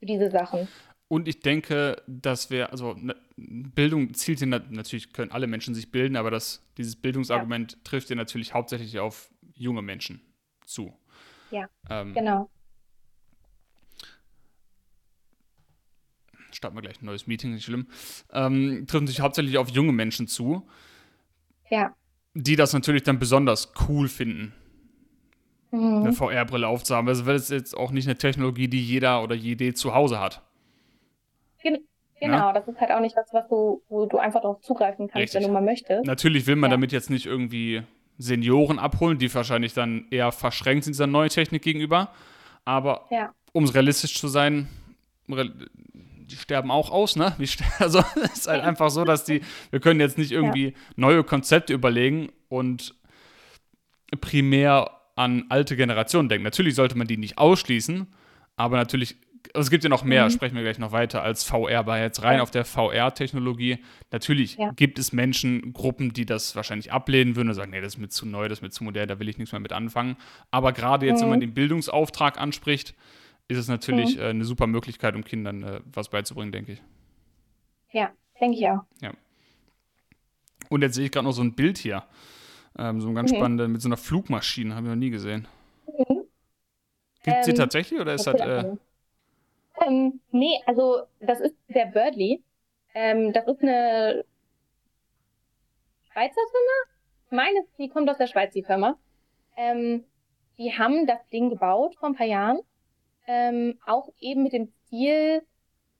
für diese Sachen. Und ich denke, dass wir, also ne, Bildung zielt ja natürlich, können alle Menschen sich bilden, aber das, dieses Bildungsargument ja. trifft ja natürlich hauptsächlich auf junge Menschen zu. Ja, ähm, genau. Starten wir gleich ein neues Meeting, nicht schlimm. Ähm, trifft sich hauptsächlich auf junge Menschen zu. Ja. Die das natürlich dann besonders cool finden, mhm. eine VR-Brille aufzuhaben. Also, weil es jetzt auch nicht eine Technologie, die jeder oder jede zu Hause hat. Gen genau, ja? das ist halt auch nicht was, was du, wo du einfach darauf zugreifen kannst, Richtig. wenn du mal möchtest. Natürlich will man ja. damit jetzt nicht irgendwie Senioren abholen, die wahrscheinlich dann eher verschränkt sind dieser neuen Technik gegenüber. Aber ja. um realistisch zu sein, die sterben auch aus, ne? Also es ist halt einfach so, dass die, wir können jetzt nicht irgendwie ja. neue Konzepte überlegen und primär an alte Generationen denken. Natürlich sollte man die nicht ausschließen, aber natürlich, also es gibt ja noch mehr, mhm. sprechen wir gleich noch weiter, als VR, aber jetzt rein auf der VR-Technologie. Natürlich ja. gibt es Menschengruppen, die das wahrscheinlich ablehnen würden und sagen, nee, das ist mir zu neu, das ist mir zu modern, da will ich nichts mehr mit anfangen. Aber gerade jetzt, mhm. wenn man mhm. den Bildungsauftrag anspricht, ist es natürlich mhm. äh, eine super Möglichkeit, um Kindern äh, was beizubringen, denke ich. Ja, denke ich auch. Ja. Und jetzt sehe ich gerade noch so ein Bild hier. Ähm, so ein ganz mhm. spannende, mit so einer Flugmaschine, habe ich noch nie gesehen. Mhm. Gibt ähm, sie tatsächlich oder ist das. Äh... Ähm, nee, also das ist der Birdly. Ähm, das ist eine Schweizer Firma. Ich meine, die kommt aus der Schweiz, die Firma. Ähm, die haben das Ding gebaut vor ein paar Jahren ähm, auch eben mit dem Ziel,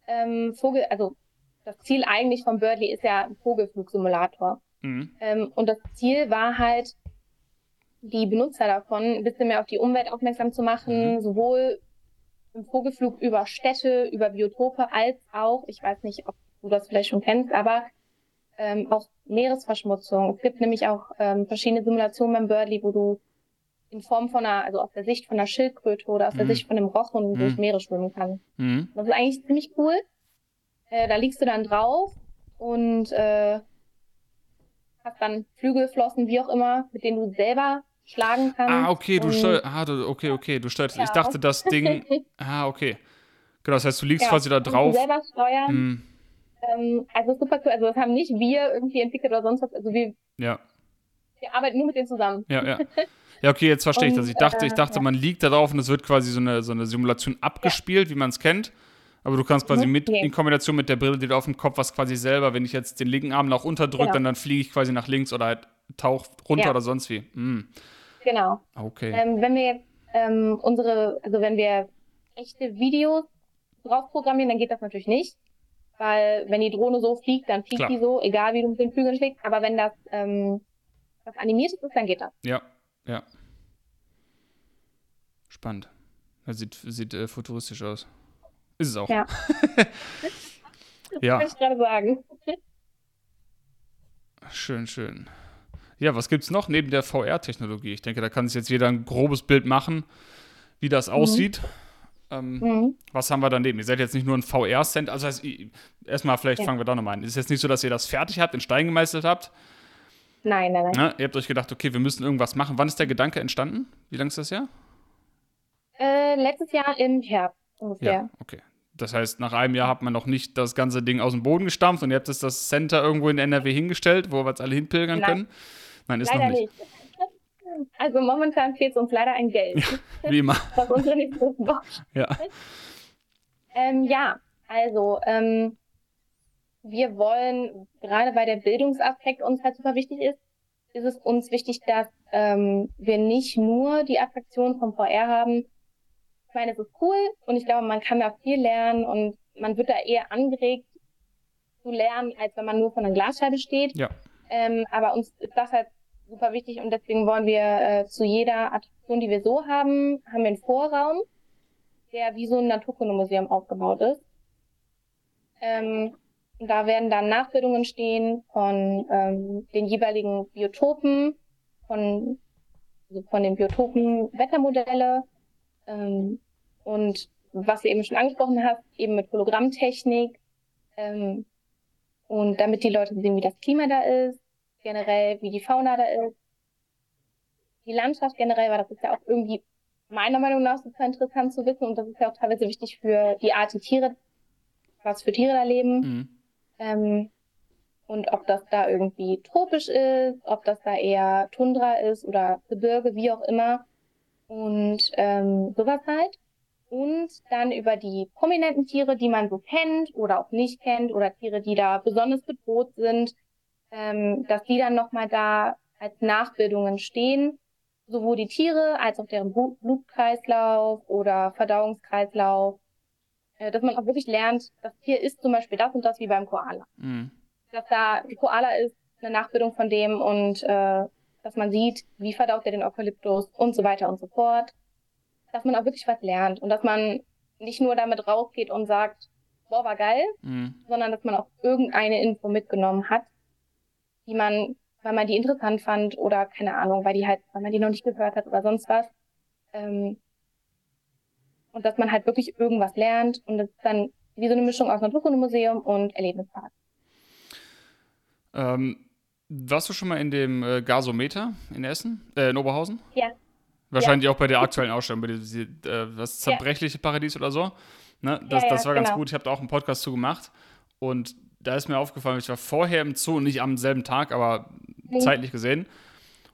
ähm, Vogel, also das Ziel eigentlich von Birdly ist ja ein Vogelflugsimulator. Mhm. Ähm, und das Ziel war halt, die Benutzer davon ein bisschen mehr auf die Umwelt aufmerksam zu machen, mhm. sowohl im Vogelflug über Städte, über Biotope, als auch, ich weiß nicht, ob du das vielleicht schon kennst, aber ähm, auch Meeresverschmutzung. Es gibt nämlich auch ähm, verschiedene Simulationen beim Birdly, wo du in Form von einer, also aus der Sicht von einer Schildkröte oder aus mhm. der Sicht von einem Rochen mhm. durch Meere schwimmen kann. Mhm. Das ist eigentlich ziemlich cool. Äh, da liegst du dann drauf und äh, hast dann Flügelflossen, wie auch immer, mit denen du selber schlagen kannst. Ah, okay, du steuerst, ah, du, okay, okay, du steuerst, ja. ich dachte, das Ding, ah, okay. Genau, das heißt, du liegst ja, quasi da drauf. Du selber steuern. Mhm. Ähm, also super cool, also das haben nicht wir irgendwie entwickelt oder sonst was, also wir, ja. wir arbeiten nur mit denen zusammen. Ja, ja. Ja, okay, jetzt verstehe ich das. Ich dachte, ich dachte, man liegt da drauf und es wird quasi so eine, so eine Simulation abgespielt, wie man es kennt. Aber du kannst quasi mhm. mit in Kombination mit der Brille, die du auf dem Kopf hast, quasi selber, wenn ich jetzt den linken Arm nach unten drücke, genau. dann, dann fliege ich quasi nach links oder halt tauche runter ja. oder sonst wie. Mhm. Genau. Okay. Ähm, wenn wir ähm, unsere, also wenn wir echte Videos drauf programmieren, dann geht das natürlich nicht. Weil wenn die Drohne so fliegt, dann fliegt Klar. die so, egal wie du mit den Flügeln schlägst. Aber wenn das ähm, was animiertes ist, dann geht das. Ja, ja. Spannend. Das sieht, sieht äh, futuristisch aus. Ist es auch. Ja. ja. Kann ich gerade sagen. Schön, schön. Ja, was gibt es noch neben der VR-Technologie? Ich denke, da kann sich jetzt jeder ein grobes Bild machen, wie das mhm. aussieht. Ähm, mhm. Was haben wir daneben? Ihr seid jetzt nicht nur ein VR-Cent, also heißt, erstmal vielleicht ja. fangen wir da nochmal an. Es ist jetzt nicht so, dass ihr das fertig habt, in Stein gemeißelt habt, Nein, nein, nein. Na, ihr habt euch gedacht, okay, wir müssen irgendwas machen. Wann ist der Gedanke entstanden? Wie lange ist das Jahr? Äh, letztes Jahr im Herbst ungefähr. Ja, okay. Das heißt, nach einem Jahr hat man noch nicht das ganze Ding aus dem Boden gestampft und ihr habt jetzt das Center irgendwo in NRW hingestellt, wo wir jetzt alle hinpilgern Nein. können? Nein, ist leider noch nicht. nicht. Also momentan fehlt uns leider ein Geld. Wie immer. Was unsere nächste Ja. Ähm, ja, also ähm, wir wollen, gerade weil der Bildungsaspekt uns halt super wichtig ist, ist es uns wichtig, dass ähm, wir nicht nur die Attraktion vom VR haben. Ich meine, es ist cool und ich glaube, man kann da viel lernen und man wird da eher angeregt zu lernen, als wenn man nur von einer Glasscheibe steht. Ja. Ähm, aber uns ist das halt super wichtig und deswegen wollen wir äh, zu jeder Attraktion, die wir so haben, haben wir einen Vorraum, der wie so ein Naturkundemuseum aufgebaut ist. Ähm, da werden dann Nachbildungen stehen von ähm, den jeweiligen Biotopen, von, also von den Biotopen Wettermodelle ähm, und was du eben schon angesprochen hast, eben mit Hologrammtechnik ähm, und damit die Leute sehen, wie das Klima da ist, generell wie die Fauna da ist, die Landschaft generell, weil das ist ja auch irgendwie meiner Meinung nach super interessant zu wissen und das ist ja auch teilweise wichtig für die Art, die Tiere, was für Tiere da leben. Mhm. Ähm, und ob das da irgendwie tropisch ist, ob das da eher Tundra ist oder Gebirge, wie auch immer. Und ähm, sowas halt. Und dann über die prominenten Tiere, die man so kennt oder auch nicht kennt, oder Tiere, die da besonders bedroht sind, ähm, dass die dann nochmal da als Nachbildungen stehen. Sowohl die Tiere als auch deren Blutkreislauf oder Verdauungskreislauf äh, dass man auch wirklich lernt, das Tier ist zum Beispiel das und das wie beim Koala. Mhm. Dass da die Koala ist eine Nachbildung von dem und äh, dass man sieht, wie verdaut er den Eukalyptus und so weiter und so fort. Dass man auch wirklich was lernt und dass man nicht nur damit rausgeht und sagt, boah, war geil, mhm. sondern dass man auch irgendeine Info mitgenommen hat, die man, weil man die interessant fand oder keine Ahnung, weil die halt, weil man die noch nicht gehört hat oder sonst was. Ähm, und dass man halt wirklich irgendwas lernt und das ist dann wie so eine Mischung aus Naturkundemuseum und Erlebnispark. Ähm, warst du schon mal in dem äh, Gasometer in Essen, äh, in Oberhausen? Ja. Wahrscheinlich ja. auch bei der aktuellen Ausstellung, bei diesem, äh, das zerbrechliche ja. Paradies oder so. Ne? Das, ja, das war ganz genau. gut. Ich habe da auch einen Podcast zu gemacht. Und da ist mir aufgefallen, ich war vorher im Zoo, nicht am selben Tag, aber zeitlich gesehen.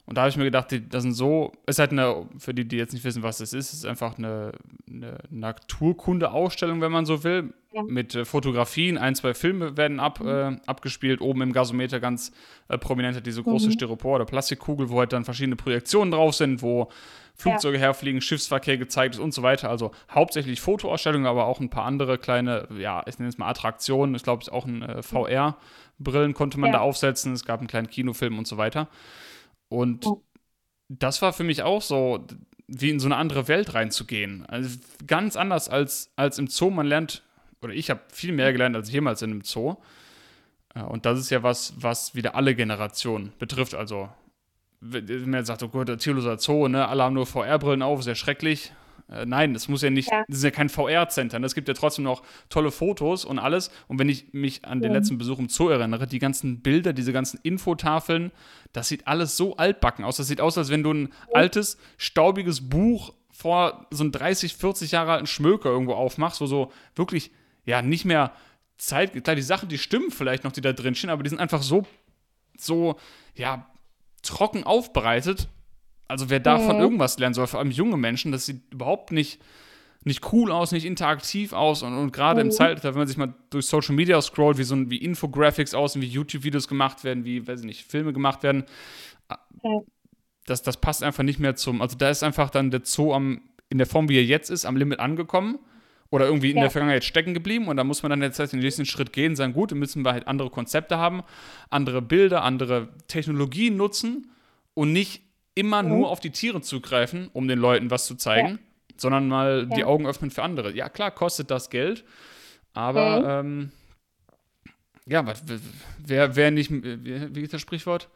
Und da habe ich mir gedacht, das sind so, es ist halt eine, für die, die jetzt nicht wissen, was das ist, es ist einfach eine, eine Naturkunde-Ausstellung, wenn man so will, ja. mit äh, Fotografien. Ein, zwei Filme werden ab, mhm. äh, abgespielt. Oben im Gasometer ganz äh, prominent hat diese große mhm. Styropor- oder Plastikkugel, wo halt dann verschiedene Projektionen drauf sind, wo Flugzeuge ja. herfliegen, Schiffsverkehr gezeigt ist und so weiter. Also hauptsächlich Fotoausstellungen, aber auch ein paar andere kleine, ja, ich nenne es mal Attraktionen. Ich glaube, auch ein äh, VR-Brillen konnte man ja. da aufsetzen. Es gab einen kleinen Kinofilm und so weiter. Und das war für mich auch so, wie in so eine andere Welt reinzugehen. Also ganz anders als, als im Zoo. Man lernt, oder ich habe viel mehr gelernt als jemals in einem Zoo. Äh, und das ist ja was, was wieder alle Generationen betrifft. Also wenn man sagt, oh Gott, der tierloser Zoo, ne, alle haben nur VR-Brillen auf, sehr schrecklich. Äh, nein, das muss ja nicht, ja. das ist ja kein VR-Center. Ne? Es gibt ja trotzdem noch tolle Fotos und alles. Und wenn ich mich an den ja. letzten Besuch im Zoo erinnere, die ganzen Bilder, diese ganzen Infotafeln, das sieht alles so altbacken aus. Das sieht aus, als wenn du ein ja. altes, staubiges Buch vor so einem 30, 40 Jahre alten Schmöker irgendwo aufmachst, wo so wirklich, ja, nicht mehr Zeit, klar, die Sachen, die stimmen vielleicht noch, die da drin stehen, aber die sind einfach so, so, ja, trocken aufbereitet. Also wer davon mhm. irgendwas lernen soll, vor allem junge Menschen, das sieht überhaupt nicht, nicht cool aus, nicht interaktiv aus. Und, und gerade mhm. im Zeitalter, wenn man sich mal durch Social Media scrollt, wie so wie Infographics aussehen, wie YouTube-Videos gemacht werden, wie, weiß ich nicht, Filme gemacht werden, mhm. das, das passt einfach nicht mehr zum. Also da ist einfach dann der Zoo am, in der Form, wie er jetzt ist, am Limit angekommen oder irgendwie in der Vergangenheit stecken geblieben und da muss man dann jetzt halt den nächsten Schritt gehen, sagen, gut, dann müssen wir halt andere Konzepte haben, andere Bilder, andere Technologien nutzen und nicht immer mhm. nur auf die Tiere zugreifen, um den Leuten was zu zeigen, ja. sondern mal ja. die Augen öffnen für andere. Ja, klar, kostet das Geld, aber mhm. ähm, ja, wer, wer nicht, wie, wie ist das Sprichwort?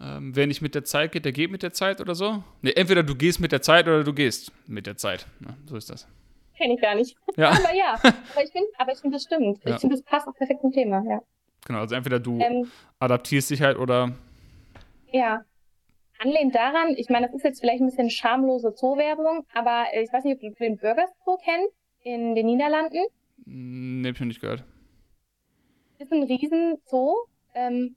Ähm, wer nicht mit der Zeit geht, der geht mit der Zeit oder so? Ne, entweder du gehst mit der Zeit oder du gehst mit der Zeit. Ja, so ist das kenne ich gar nicht. Ja. aber ja, aber ich finde, finde das stimmt. Ja. Ich finde, das passt auch perfekt zum Thema, ja. Genau, also entweder du ähm, adaptierst dich halt oder. Ja. Anlehnt daran, ich meine, das ist jetzt vielleicht ein bisschen schamlose Zoo-Werbung, aber ich weiß nicht, ob du den Burgers Zoo kennst in den Niederlanden. Nee, hab ich noch nicht gehört. Das ist ein riesen Zoo. Ähm,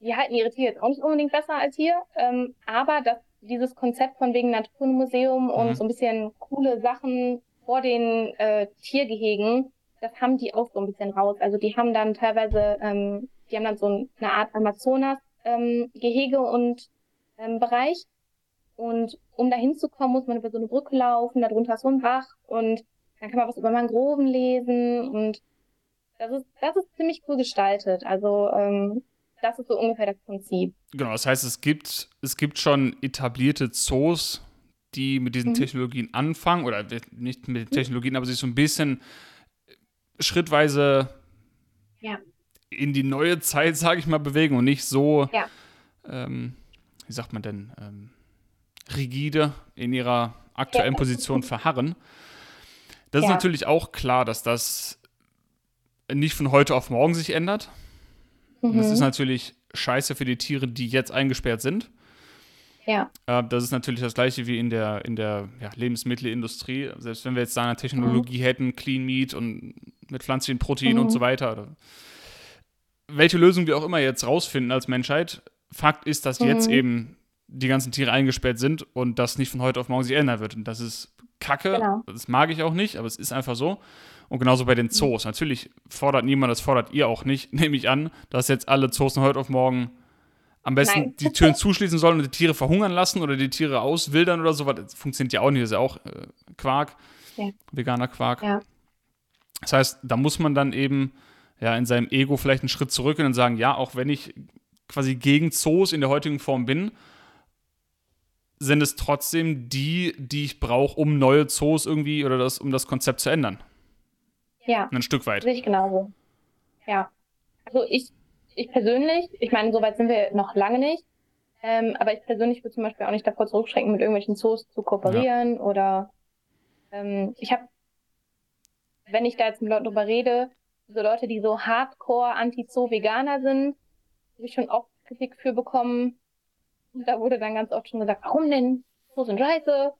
die halten ihre Tiere jetzt auch nicht unbedingt besser als hier, ähm, aber das dieses Konzept von wegen Naturmuseum mhm. und so ein bisschen coole Sachen vor den äh, Tiergehegen, das haben die auch so ein bisschen raus. Also die haben dann teilweise, ähm, die haben dann so eine Art Amazonas-Gehege ähm, und ähm, Bereich. Und um da hinzukommen, muss man über so eine Brücke laufen, darunter ist so ein Bach und dann kann man was über Mangroven lesen und das ist, das ist ziemlich cool gestaltet. Also ähm, das ist so ungefähr das Prinzip. Genau, das heißt, es gibt, es gibt schon etablierte Zoos, die mit diesen mhm. Technologien anfangen, oder nicht mit den Technologien, aber sich so ein bisschen schrittweise ja. In die neue Zeit, sage ich mal, bewegen und nicht so, ja. ähm, wie sagt man denn, ähm, rigide in ihrer aktuellen ja. Position verharren. Das ist natürlich auch klar, dass das nicht von heute auf morgen sich ändert. Mhm. Das ist natürlich scheiße für die Tiere, die jetzt eingesperrt sind. Ja. Äh, das ist natürlich das gleiche wie in der, in der ja, Lebensmittelindustrie. Selbst wenn wir jetzt da eine Technologie mhm. hätten, Clean Meat und mit pflanzlichen Proteinen mhm. und so weiter. Welche Lösung wir auch immer jetzt rausfinden als Menschheit, Fakt ist, dass mhm. jetzt eben die ganzen Tiere eingesperrt sind und das nicht von heute auf morgen sich ändern wird. Und das ist Kacke. Genau. Das mag ich auch nicht, aber es ist einfach so. Und genauso bei den Zoos. Natürlich fordert niemand, das fordert ihr auch nicht, nehme ich an, dass jetzt alle Zoos von heute auf morgen am besten Nein. die Türen zuschließen sollen und die Tiere verhungern lassen oder die Tiere auswildern oder so. Das funktioniert ja auch nicht. Das ist ja auch äh, Quark, ja. veganer Quark. Ja. Das heißt, da muss man dann eben ja in seinem Ego vielleicht einen Schritt zurückgehen und sagen, ja, auch wenn ich quasi gegen Zoos in der heutigen Form bin, sind es trotzdem die, die ich brauche, um neue Zoos irgendwie oder das, um das Konzept zu ändern. Ja. Ein Stück weit. Sehe ich genauso. Ja. Also ich, ich persönlich, ich meine, so weit sind wir noch lange nicht, ähm, aber ich persönlich würde zum Beispiel auch nicht davor zurückschrecken, mit irgendwelchen Zoos zu kooperieren ja. oder ähm, ich habe, wenn ich da jetzt mit Leuten drüber rede, so Leute, die so hardcore anti-Zoo-Veganer sind, habe ich schon auch Kritik für bekommen. Und da wurde dann ganz oft schon gesagt, warum denn? Zoos sind scheiße.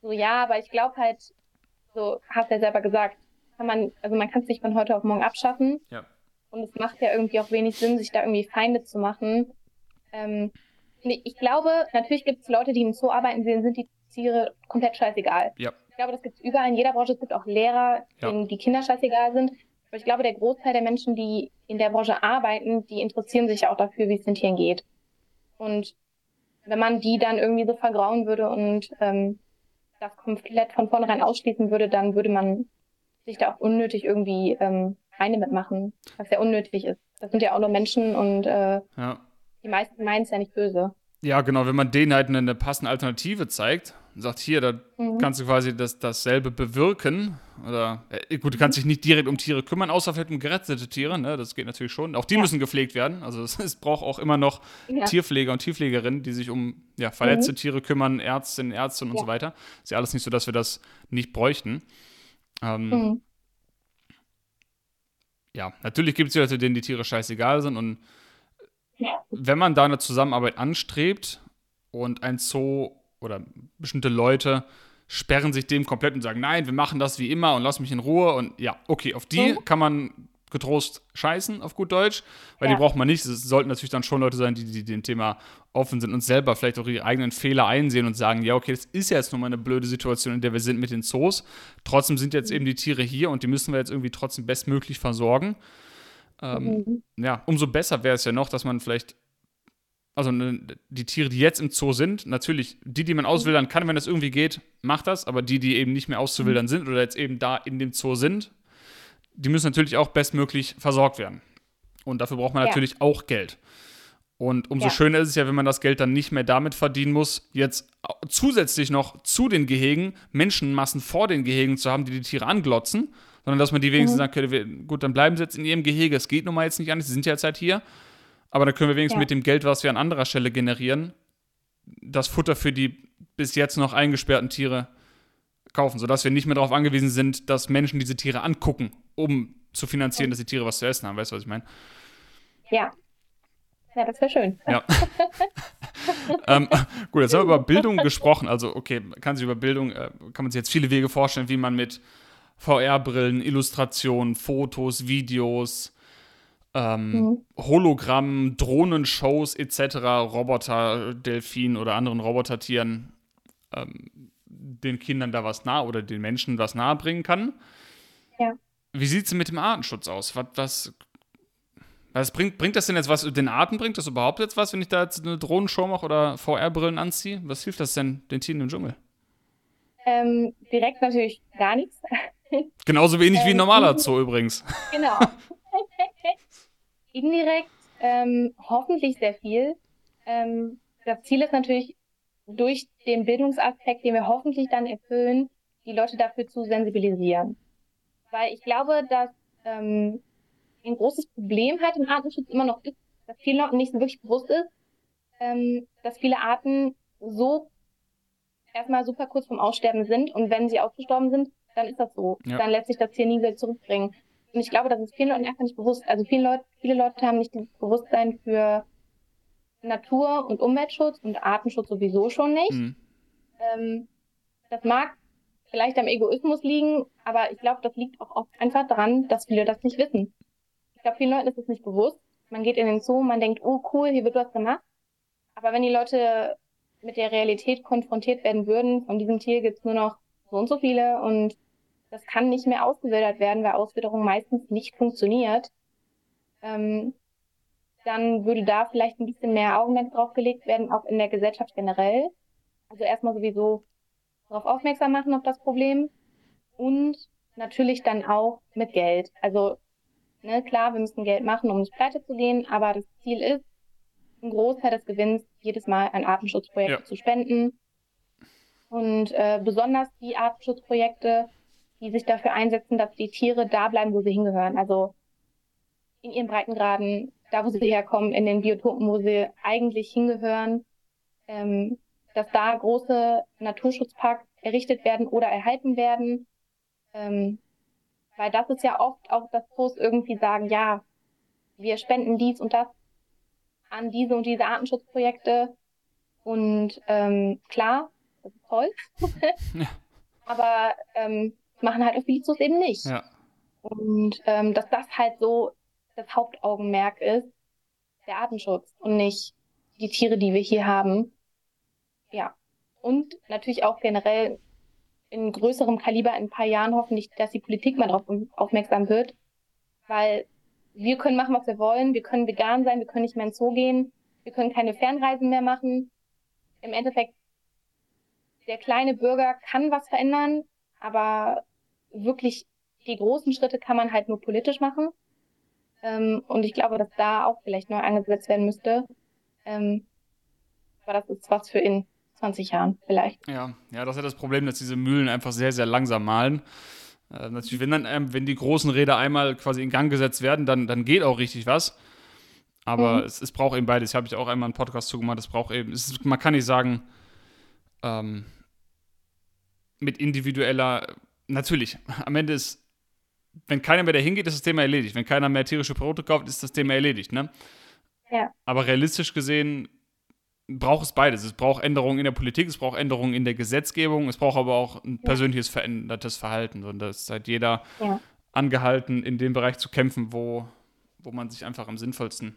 So, ja, aber ich glaube halt, so hast du ja selber gesagt, kann man, also man kann es nicht von heute auf morgen abschaffen. Ja. Und es macht ja irgendwie auch wenig Sinn, sich da irgendwie Feinde zu machen. Ähm, ich glaube, natürlich gibt es Leute, die im Zoo arbeiten, denen sind die Tiere komplett scheißegal. Ja. Ich glaube, das gibt es überall in jeder Branche. Es gibt auch Lehrer, ja. denen die Kinder scheißegal sind. Aber ich glaube, der Großteil der Menschen, die in der Branche arbeiten, die interessieren sich auch dafür, wie es den Tieren geht. Und wenn man die dann irgendwie so vergrauen würde und ähm, das komplett von vornherein ausschließen würde, dann würde man sich da auch unnötig irgendwie ähm, eine mitmachen, was ja unnötig ist. Das sind ja auch nur Menschen und äh, ja. die meisten meinen es ja nicht böse. Ja, genau, wenn man denen halt eine, eine passende Alternative zeigt und sagt, hier, da mhm. kannst du quasi das, dasselbe bewirken. Oder äh, gut, du kannst dich nicht direkt um Tiere kümmern, außer vielleicht um gerettete Tiere, ne? Das geht natürlich schon. Auch die ja. müssen gepflegt werden. Also es, es, braucht auch immer noch ja. Tierpfleger und Tierpflegerinnen, die sich um ja, verletzte mhm. Tiere kümmern, Ärztinnen, Ärzte und so weiter. Ist ja alles nicht so, dass wir das nicht bräuchten. Ähm, mhm. Ja, natürlich gibt es Leute, denen die Tiere scheißegal sind und wenn man da eine Zusammenarbeit anstrebt und ein Zoo oder bestimmte Leute sperren sich dem komplett und sagen, nein, wir machen das wie immer und lass mich in Ruhe und ja, okay, auf die mhm. kann man getrost scheißen, auf gut Deutsch, weil ja. die braucht man nicht. Es sollten natürlich dann schon Leute sein, die, die dem Thema offen sind und selber vielleicht auch ihre eigenen Fehler einsehen und sagen, ja, okay, das ist ja jetzt nur mal eine blöde Situation, in der wir sind mit den Zoos. Trotzdem sind jetzt mhm. eben die Tiere hier und die müssen wir jetzt irgendwie trotzdem bestmöglich versorgen. Ähm, mhm. Ja, umso besser wäre es ja noch, dass man vielleicht, also ne, die Tiere, die jetzt im Zoo sind, natürlich, die, die man auswildern kann, wenn das irgendwie geht, macht das, aber die, die eben nicht mehr auszuwildern mhm. sind oder jetzt eben da in dem Zoo sind, die müssen natürlich auch bestmöglich versorgt werden. Und dafür braucht man ja. natürlich auch Geld. Und umso ja. schöner ist es ja, wenn man das Geld dann nicht mehr damit verdienen muss, jetzt zusätzlich noch zu den Gehegen Menschenmassen vor den Gehegen zu haben, die die Tiere anglotzen, sondern dass man die wenigstens mhm. sagt, okay, gut, dann bleiben sie jetzt in ihrem Gehege. Es geht nun mal jetzt nicht anders, sie sind ja jetzt halt hier. Aber dann können wir wenigstens ja. mit dem Geld, was wir an anderer Stelle generieren, das Futter für die bis jetzt noch eingesperrten Tiere kaufen, sodass wir nicht mehr darauf angewiesen sind, dass Menschen diese Tiere angucken, um zu finanzieren, dass die Tiere was zu essen haben. Weißt du, was ich meine? Ja. Ja, das wäre schön. Ja. ähm, gut, jetzt haben wir über Bildung gesprochen. Also, okay, kann sich über Bildung, äh, kann man sich jetzt viele Wege vorstellen, wie man mit VR-Brillen, Illustrationen, Fotos, Videos, ähm, mhm. Hologrammen, Drohnenshows etc., Roboter, Delfinen oder anderen Robotertieren ähm, den Kindern da was nah oder den Menschen was nahe bringen kann. Ja. Wie sieht es mit dem Artenschutz aus? Was, was, was bringt, bringt das denn jetzt was? Den Arten bringt das überhaupt jetzt was, wenn ich da jetzt eine Drohnenshow mache oder VR-Brillen anziehe? Was hilft das denn den Tieren im Dschungel? Ähm, direkt natürlich gar nichts. Genauso wenig ähm, wie ein ähm, normaler Zoo übrigens. Genau. Indirekt ähm, hoffentlich sehr viel. Ähm, das Ziel ist natürlich, durch den Bildungsaspekt, den wir hoffentlich dann erfüllen, die Leute dafür zu sensibilisieren. Weil ich glaube, dass ähm, ein großes Problem halt im Artenschutz immer noch ist, dass vielen Leuten nicht so wirklich bewusst ist, ähm, dass viele Arten so erstmal super kurz vom Aussterben sind und wenn sie ausgestorben sind, dann ist das so. Ja. Dann lässt sich das Tier nie wieder zurückbringen. Und ich glaube, das ist vielen Leuten einfach nicht bewusst. Also viele Leute, viele Leute haben nicht das Bewusstsein für Natur- und Umweltschutz und Artenschutz sowieso schon nicht. Mhm. Ähm, das mag vielleicht am Egoismus liegen, aber ich glaube, das liegt auch oft einfach daran, dass viele das nicht wissen. Ich glaube, vielen Leuten ist es nicht bewusst. Man geht in den Zoo, man denkt, oh cool, hier wird was gemacht. Aber wenn die Leute mit der Realität konfrontiert werden würden, von diesem Tier gibt es nur noch so und so viele und das kann nicht mehr ausgewildert werden, weil Auswilderung meistens nicht funktioniert. Ähm, dann würde da vielleicht ein bisschen mehr Augenmerk drauf gelegt werden, auch in der Gesellschaft generell. Also erstmal sowieso darauf aufmerksam machen auf das Problem und natürlich dann auch mit Geld. Also ne, klar, wir müssen Geld machen, um nicht pleite zu gehen, aber das Ziel ist, einen Großteil des Gewinns jedes Mal an Artenschutzprojekte ja. zu spenden. Und äh, besonders die Artenschutzprojekte, die sich dafür einsetzen, dass die Tiere da bleiben, wo sie hingehören. Also in ihren Breitengraden, da wo sie herkommen, in den Biotopen, wo sie eigentlich hingehören, ähm, dass da große Naturschutzparks errichtet werden oder erhalten werden. Ähm, weil das ist ja oft auch, dass Zoos irgendwie sagen, ja, wir spenden dies und das an diese und diese Artenschutzprojekte. Und ähm, klar, das ist toll. ja. Aber ähm, machen halt Zoos eben nicht. Ja. Und ähm, dass das halt so das Hauptaugenmerk ist, der Artenschutz und nicht die Tiere, die wir hier haben. Ja. Und natürlich auch generell in größerem Kaliber in ein paar Jahren hoffentlich, dass die Politik mal darauf aufmerksam wird. Weil wir können machen, was wir wollen. Wir können vegan sein, wir können nicht mehr ins Zoo gehen, wir können keine Fernreisen mehr machen. Im Endeffekt, der kleine Bürger kann was verändern, aber wirklich die großen Schritte kann man halt nur politisch machen. Ähm, und ich glaube, dass da auch vielleicht neu angesetzt werden müsste. Ähm, aber das ist was für in 20 Jahren vielleicht. Ja, ja, das ist ja das Problem, dass diese Mühlen einfach sehr, sehr langsam malen. Äh, natürlich, wenn dann, ähm, wenn die großen Räder einmal quasi in Gang gesetzt werden, dann, dann geht auch richtig was. Aber mhm. es, es braucht eben beides. Habe ich auch einmal einen Podcast zugemacht. Es braucht eben, es man kann nicht sagen, ähm, mit individueller, natürlich, am Ende ist, wenn keiner mehr dahin geht, ist das Thema erledigt. Wenn keiner mehr tierische Produkte kauft, ist das Thema erledigt, ne? Ja. Aber realistisch gesehen braucht es beides. Es braucht Änderungen in der Politik, es braucht Änderungen in der Gesetzgebung, es braucht aber auch ein persönliches verändertes Verhalten. Und da ist halt jeder ja. angehalten, in dem Bereich zu kämpfen, wo, wo man sich einfach am sinnvollsten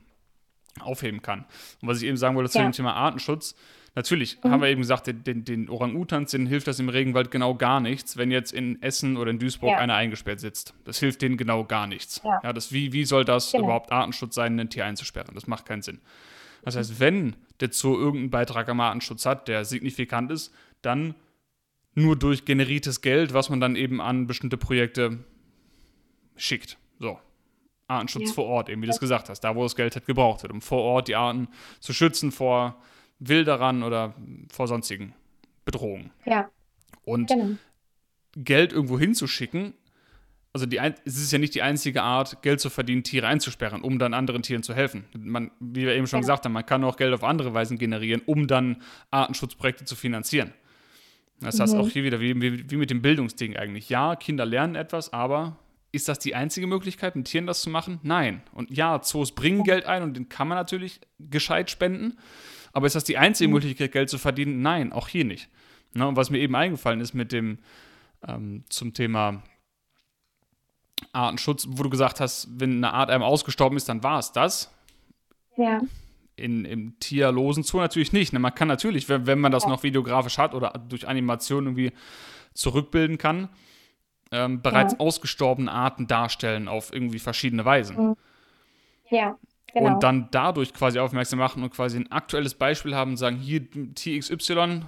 aufheben kann. Und was ich eben sagen wollte zu ja. dem Thema Artenschutz, natürlich mhm. haben wir eben gesagt, den, den, Orang-Utans, denen hilft das im Regenwald genau gar nichts, wenn jetzt in Essen oder in Duisburg ja. einer eingesperrt sitzt. Das hilft denen genau gar nichts. Ja. ja das, wie, wie soll das genau. überhaupt Artenschutz sein, ein Tier einzusperren? Das macht keinen Sinn. Das heißt, wenn der Zoo irgendeinen Beitrag am Artenschutz hat, der signifikant ist, dann nur durch generiertes Geld, was man dann eben an bestimmte Projekte schickt. Artenschutz ja. vor Ort, eben wie du es gesagt hast, da wo das Geld halt gebraucht wird, um vor Ort die Arten zu schützen vor Wilderern oder vor sonstigen Bedrohungen. Ja. Und genau. Geld irgendwo hinzuschicken, also die, es ist ja nicht die einzige Art, Geld zu verdienen, Tiere einzusperren, um dann anderen Tieren zu helfen. Man, wie wir eben schon ja. gesagt haben, man kann auch Geld auf andere Weisen generieren, um dann Artenschutzprojekte zu finanzieren. Das mhm. heißt auch hier wieder, wie, wie, wie mit dem Bildungsding eigentlich. Ja, Kinder lernen etwas, aber ist das die einzige Möglichkeit, mit Tieren das zu machen? Nein. Und ja, Zoos bringen Geld ein und den kann man natürlich gescheit spenden. Aber ist das die einzige mhm. Möglichkeit, Geld zu verdienen? Nein, auch hier nicht. Ne, und was mir eben eingefallen ist mit dem ähm, zum Thema Artenschutz, wo du gesagt hast, wenn eine Art einem ausgestorben ist, dann war es das. Ja. In, Im tierlosen Zoo natürlich nicht. Ne? Man kann natürlich, wenn, wenn man das ja. noch videografisch hat oder durch Animation irgendwie zurückbilden kann, ähm, bereits ja. ausgestorbene Arten darstellen auf irgendwie verschiedene Weisen. Mhm. Ja. Genau. Und dann dadurch quasi aufmerksam machen und quasi ein aktuelles Beispiel haben und sagen, hier TXY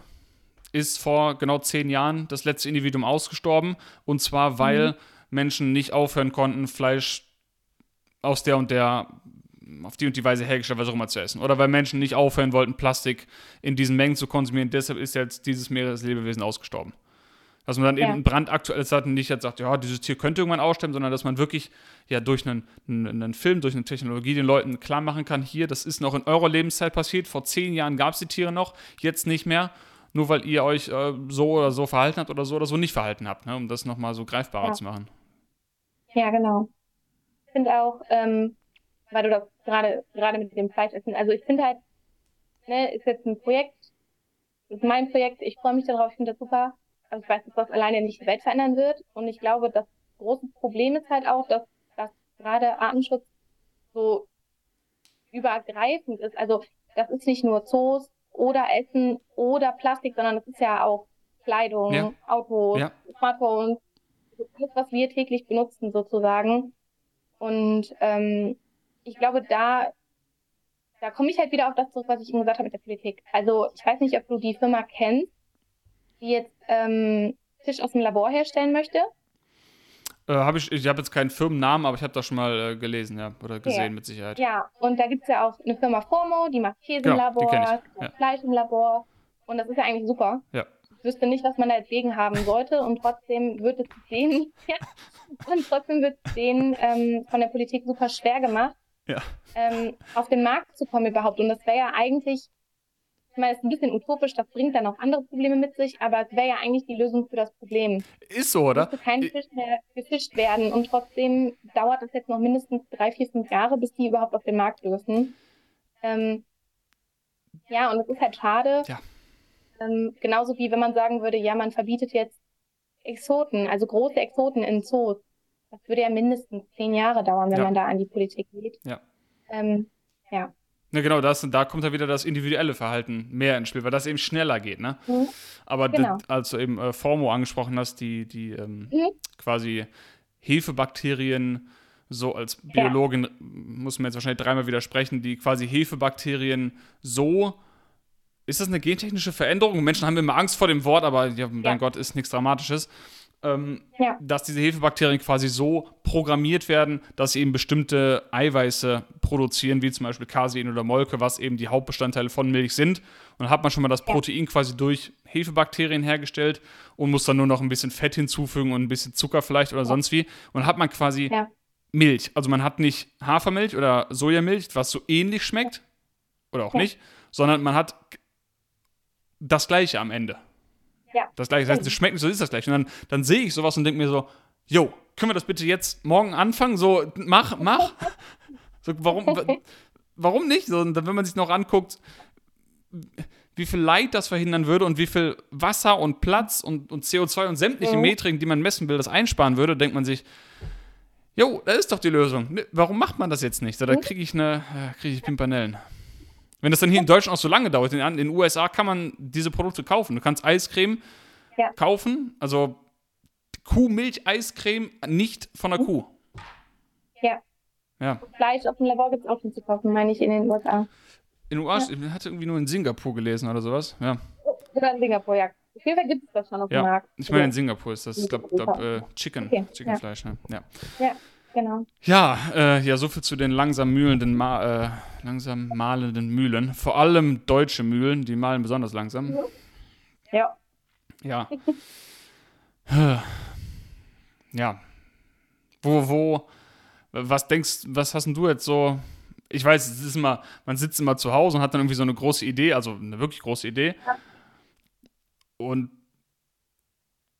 ist vor genau zehn Jahren das letzte Individuum ausgestorben und zwar weil mhm Menschen nicht aufhören konnten, Fleisch aus der und der, auf die und die Weise hergestellt, was auch immer zu essen. Oder weil Menschen nicht aufhören wollten, Plastik in diesen Mengen zu konsumieren. Deshalb ist jetzt dieses Meereslebewesen ausgestorben. Dass man dann ja. eben brandaktuelles hat und nicht jetzt sagt, ja, dieses Tier könnte irgendwann aussterben, sondern dass man wirklich ja durch einen, einen, einen, Film, durch eine Technologie den Leuten klar machen kann, hier, das ist noch in eurer Lebenszeit passiert, vor zehn Jahren gab es die Tiere noch, jetzt nicht mehr nur weil ihr euch äh, so oder so verhalten habt oder so oder so nicht verhalten habt, ne, um das nochmal so greifbarer ja. zu machen. Ja, genau. Ich finde auch, ähm, weil du das gerade gerade mit dem Fleischessen, also ich finde halt, ne, ist jetzt ein Projekt, ist mein Projekt, ich freue mich darauf, ich finde das super, aber ich weiß, dass das alleine nicht die Welt verändern wird und ich glaube, das große Problem ist halt auch, dass, dass gerade Artenschutz so übergreifend ist. Also das ist nicht nur Zoos, oder Essen oder Plastik, sondern das ist ja auch Kleidung, ja. Autos, ja. Smartphones, alles, was wir täglich benutzen sozusagen. Und ähm, ich glaube, da, da komme ich halt wieder auf das zurück, was ich eben gesagt habe mit der Politik. Also ich weiß nicht, ob du die Firma kennst, die jetzt ähm, Fisch aus dem Labor herstellen möchte. Äh, hab ich ich habe jetzt keinen Firmennamen, aber ich habe das schon mal äh, gelesen, ja, oder gesehen ja. mit Sicherheit. Ja, und da gibt es ja auch eine Firma Formo, die macht Käse genau, im Labor, ja. Fleisch im Labor. Und das ist ja eigentlich super. Ja. wüsste nicht, was man da jetzt gegen haben sollte und trotzdem wird es denen, ja, und trotzdem wird es denen ähm, von der Politik super schwer gemacht, Ja. ähm, auf den Markt zu kommen überhaupt. Und das wäre ja eigentlich, ich meine, es ist ein bisschen utopisch, das bringt dann auch andere Probleme mit sich, aber es wäre ja eigentlich die Lösung für das Problem. Ist so, oder? müsste kein Fisch mehr gefischt werden und trotzdem dauert es jetzt noch mindestens drei, vier, fünf Jahre, bis die überhaupt auf den Markt dürfen. Ähm, ja, und es ist halt schade. Ja. Ähm, genauso wie wenn man sagen würde, ja, man verbietet jetzt Exoten, also große Exoten in Zoos. Das würde ja mindestens zehn Jahre dauern, wenn Ja. man da an die Politik geht. Ja. Ähm, ja. Ja, genau, das, da kommt ja wieder das individuelle Verhalten mehr ins Spiel, weil das eben schneller geht, ne? Mhm. Aber Genau. das, als du eben äh, Formo angesprochen hast, die, die ähm, Mhm. quasi Hefebakterien, so als Biologin muss man jetzt wahrscheinlich dreimal widersprechen, die quasi Hefebakterien so. Ist das eine gentechnische Veränderung? Menschen haben immer Angst vor dem Wort, aber ja, mein Ja. Gott, ist nichts Dramatisches. Ähm, Ja. dass diese Hefebakterien quasi so programmiert werden, dass sie eben bestimmte Eiweiße produzieren, wie zum Beispiel Casein oder Molke, was eben die Hauptbestandteile von Milch sind. Und dann hat man schon mal das Ja. Protein quasi durch Hefebakterien hergestellt und muss dann nur noch ein bisschen Fett hinzufügen und ein bisschen Zucker vielleicht oder sonst wie. Und dann hat man quasi Ja. Milch. Also man hat nicht Hafermilch oder Sojamilch, was so ähnlich schmeckt, oder auch Ja. nicht, sondern man hat das Gleiche am Ende. Ja. Das Gleiche. Das heißt, es schmeckt nicht so, ist das gleiche. Und dann, dann sehe ich sowas und denke mir so, jo, können wir das bitte jetzt morgen anfangen? So, mach, mach. So, warum, wa- warum nicht? So, wenn man sich noch anguckt, wie viel Leid das verhindern würde und wie viel Wasser und Platz und, und CO2 und sämtliche Mhm. Metriken, die man messen will, das einsparen würde, denkt man sich, jo, da ist doch die Lösung. Warum macht man das jetzt nicht? So, da kriege ich eine, äh, kriege ich Pimpanellen. Wenn das dann hier in Deutschland auch so lange dauert, in den USA kann man diese Produkte kaufen. Du kannst Eiscreme Ja. kaufen, also Kuhmilch-Eiscreme nicht von der Kuh. Ja. Ja. Fleisch auf dem Labor gibt es auch schon zu kaufen, meine ich, in den USA. In den USA, ich hatte irgendwie nur in Singapur gelesen oder sowas. Ja, Oder in Singapur, ja. Auf jeden Fall gibt es das schon auf dem ja. Markt. Ich meine, in Singapur ist das, ich glaube, glaub, äh, Chicken, Okay, Chickenfleisch. Ne? Ja, Ja, genau. ja, äh, ja, so viel zu den langsam mühlenden, Ma äh, langsam mahlenden Mühlen. Vor allem deutsche Mühlen, die mahlen besonders langsam. Ja. Ja. ja. Wo, wo, was denkst, was hast denn du jetzt so? Ich weiß, es ist immer, man sitzt immer zu Hause und hat dann irgendwie so eine große Idee, also eine wirklich große Idee. Ja. Und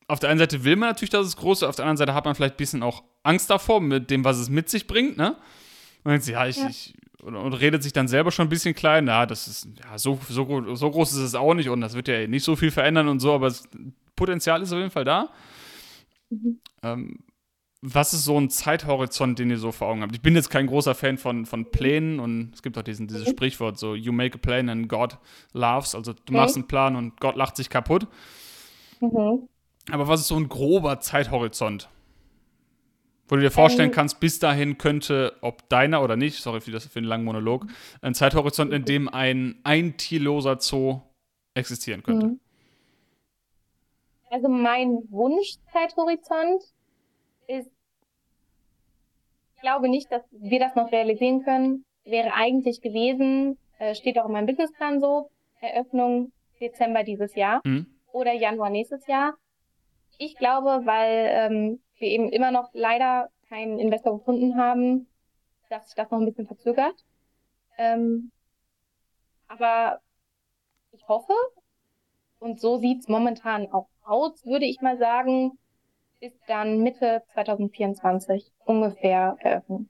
auf der einen Seite will man natürlich, dass es groß ist, auf der anderen Seite hat man vielleicht ein bisschen auch Angst davor, mit dem, was es mit sich bringt, ne? Und denkt sich, ja, ich, Ja. ich und, und redet sich dann selber schon ein bisschen klein, ja, das ist, ja, so, so, so groß ist es auch nicht und das wird ja nicht so viel verändern und so, aber das Potenzial ist auf jeden Fall da. Mhm. Ähm, was ist so ein Zeithorizont, den ihr so vor Augen habt? Ich bin jetzt kein großer Fan von, von Plänen und es gibt auch diesen, dieses Mhm. Sprichwort, so you make a plan and God laughs, also du Mhm. machst einen Plan und Gott lacht sich kaputt. Mhm. Aber was ist so ein grober Zeithorizont? Wo du dir vorstellen Ähm, kannst, bis dahin könnte, ob deiner oder nicht, sorry für, das, für den langen Monolog, ein Zeithorizont, in dem ein, ein tierloser Zoo existieren könnte. Mhm. Also mein Wunschzeithorizont ist, ich glaube nicht, dass wir das noch realisieren können, wäre eigentlich gewesen, äh, steht auch in meinem Businessplan so, Eröffnung Dezember dieses Jahr Mhm. oder Januar nächstes Jahr. Ich glaube, weil ähm, wir eben immer noch leider keinen Investor gefunden haben, dass sich das noch ein bisschen verzögert. Ähm, aber ich hoffe, und so sieht's momentan auch aus, würde ich mal sagen, ist dann Mitte 2024 ungefähr eröffnen.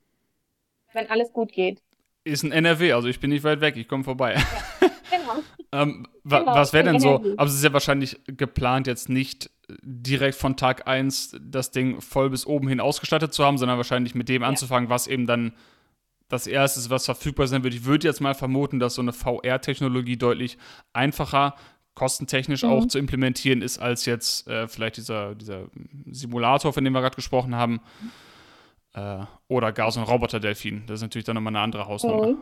Wenn alles gut geht. Ist ein NRW, also ich bin nicht weit weg, ich komme vorbei. Genau. Ähm, wa Genau, was wäre denn so? Aber es ist ja wahrscheinlich geplant, jetzt nicht direkt von Tag 1 das Ding voll bis oben hin ausgestattet zu haben, sondern wahrscheinlich mit dem anzufangen, was eben dann das erste ist, was verfügbar sein wird. Ich würde jetzt mal vermuten, dass so eine VR-Technologie deutlich einfacher, kostentechnisch Mhm. auch zu implementieren ist, als jetzt äh, vielleicht dieser, dieser Simulator, von dem wir gerade gesprochen haben. Äh, oder gar so ein Roboter-Delfin. Das ist natürlich dann nochmal eine andere Hausnummer. Mhm.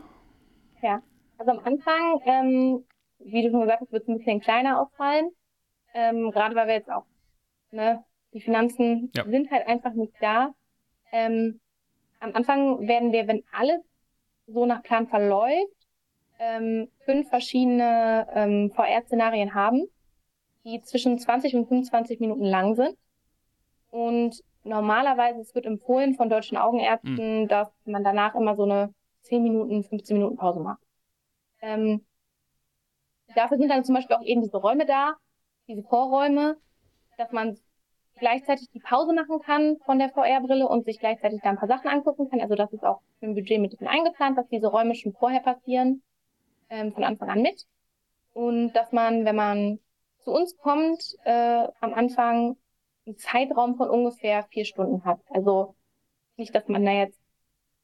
Ja, also am Anfang, ähm, wie du schon gesagt hast, wird es ein bisschen kleiner auffallen. Ähm, gerade weil wir jetzt auch, ne, die Finanzen Ja. sind halt einfach nicht da. Ähm, am Anfang werden wir, wenn alles so nach Plan verläuft, ähm, fünf verschiedene ähm, VR-Szenarien haben, die zwischen 20 und 25 Minuten lang sind. Und normalerweise, es wird empfohlen von deutschen Augenärzten, mhm. dass man danach immer so eine 10 Minuten, 15 Minuten Pause macht. Ähm, dafür sind dann zum Beispiel auch eben diese Räume da, diese Vorräume, dass man gleichzeitig die Pause machen kann von der VR-Brille und sich gleichzeitig da ein paar Sachen angucken kann. Also das ist auch im Budget mit eingeplant, dass diese Räume schon vorher passieren, ähm, von Anfang an mit. Und dass man, wenn man zu uns kommt, äh, am Anfang einen Zeitraum von ungefähr vier Stunden hat. Also nicht, dass man da jetzt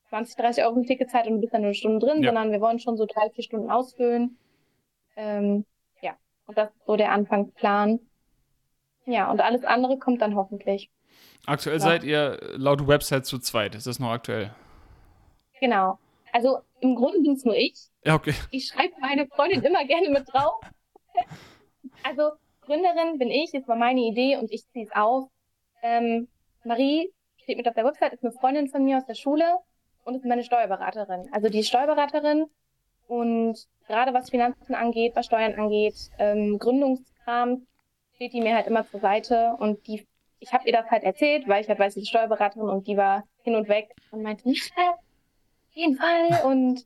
20, 30 Euro ein Ticket zahlt und du bist dann nur eine Stunde drin, ja. sondern wir wollen schon so drei, vier Stunden ausfüllen. Ähm, ja, und das ist so der Anfangsplan. Ja, und alles andere kommt dann hoffentlich. Aktuell ja. seid ihr laut Website zu zweit. Ist das noch aktuell? Genau. Also im Grunde bin es nur ich. Ja, okay. Ich schreibe meine Freundin immer gerne mit drauf. also Gründerin bin ich, ist war meine Idee und ich ziehe es auf. Ähm, Marie steht mit auf der Website, ist eine Freundin von mir aus der Schule und ist meine Steuerberaterin. Also die Steuerberaterin und gerade was Finanzen angeht, was Steuern angeht, ähm, Gründungskram, steht die mir halt immer zur Seite und die, ich habe ihr das halt erzählt, weil ich halt weiß, ist Steuerberaterin und die war hin und weg und meinte, nicht auf jeden Fall und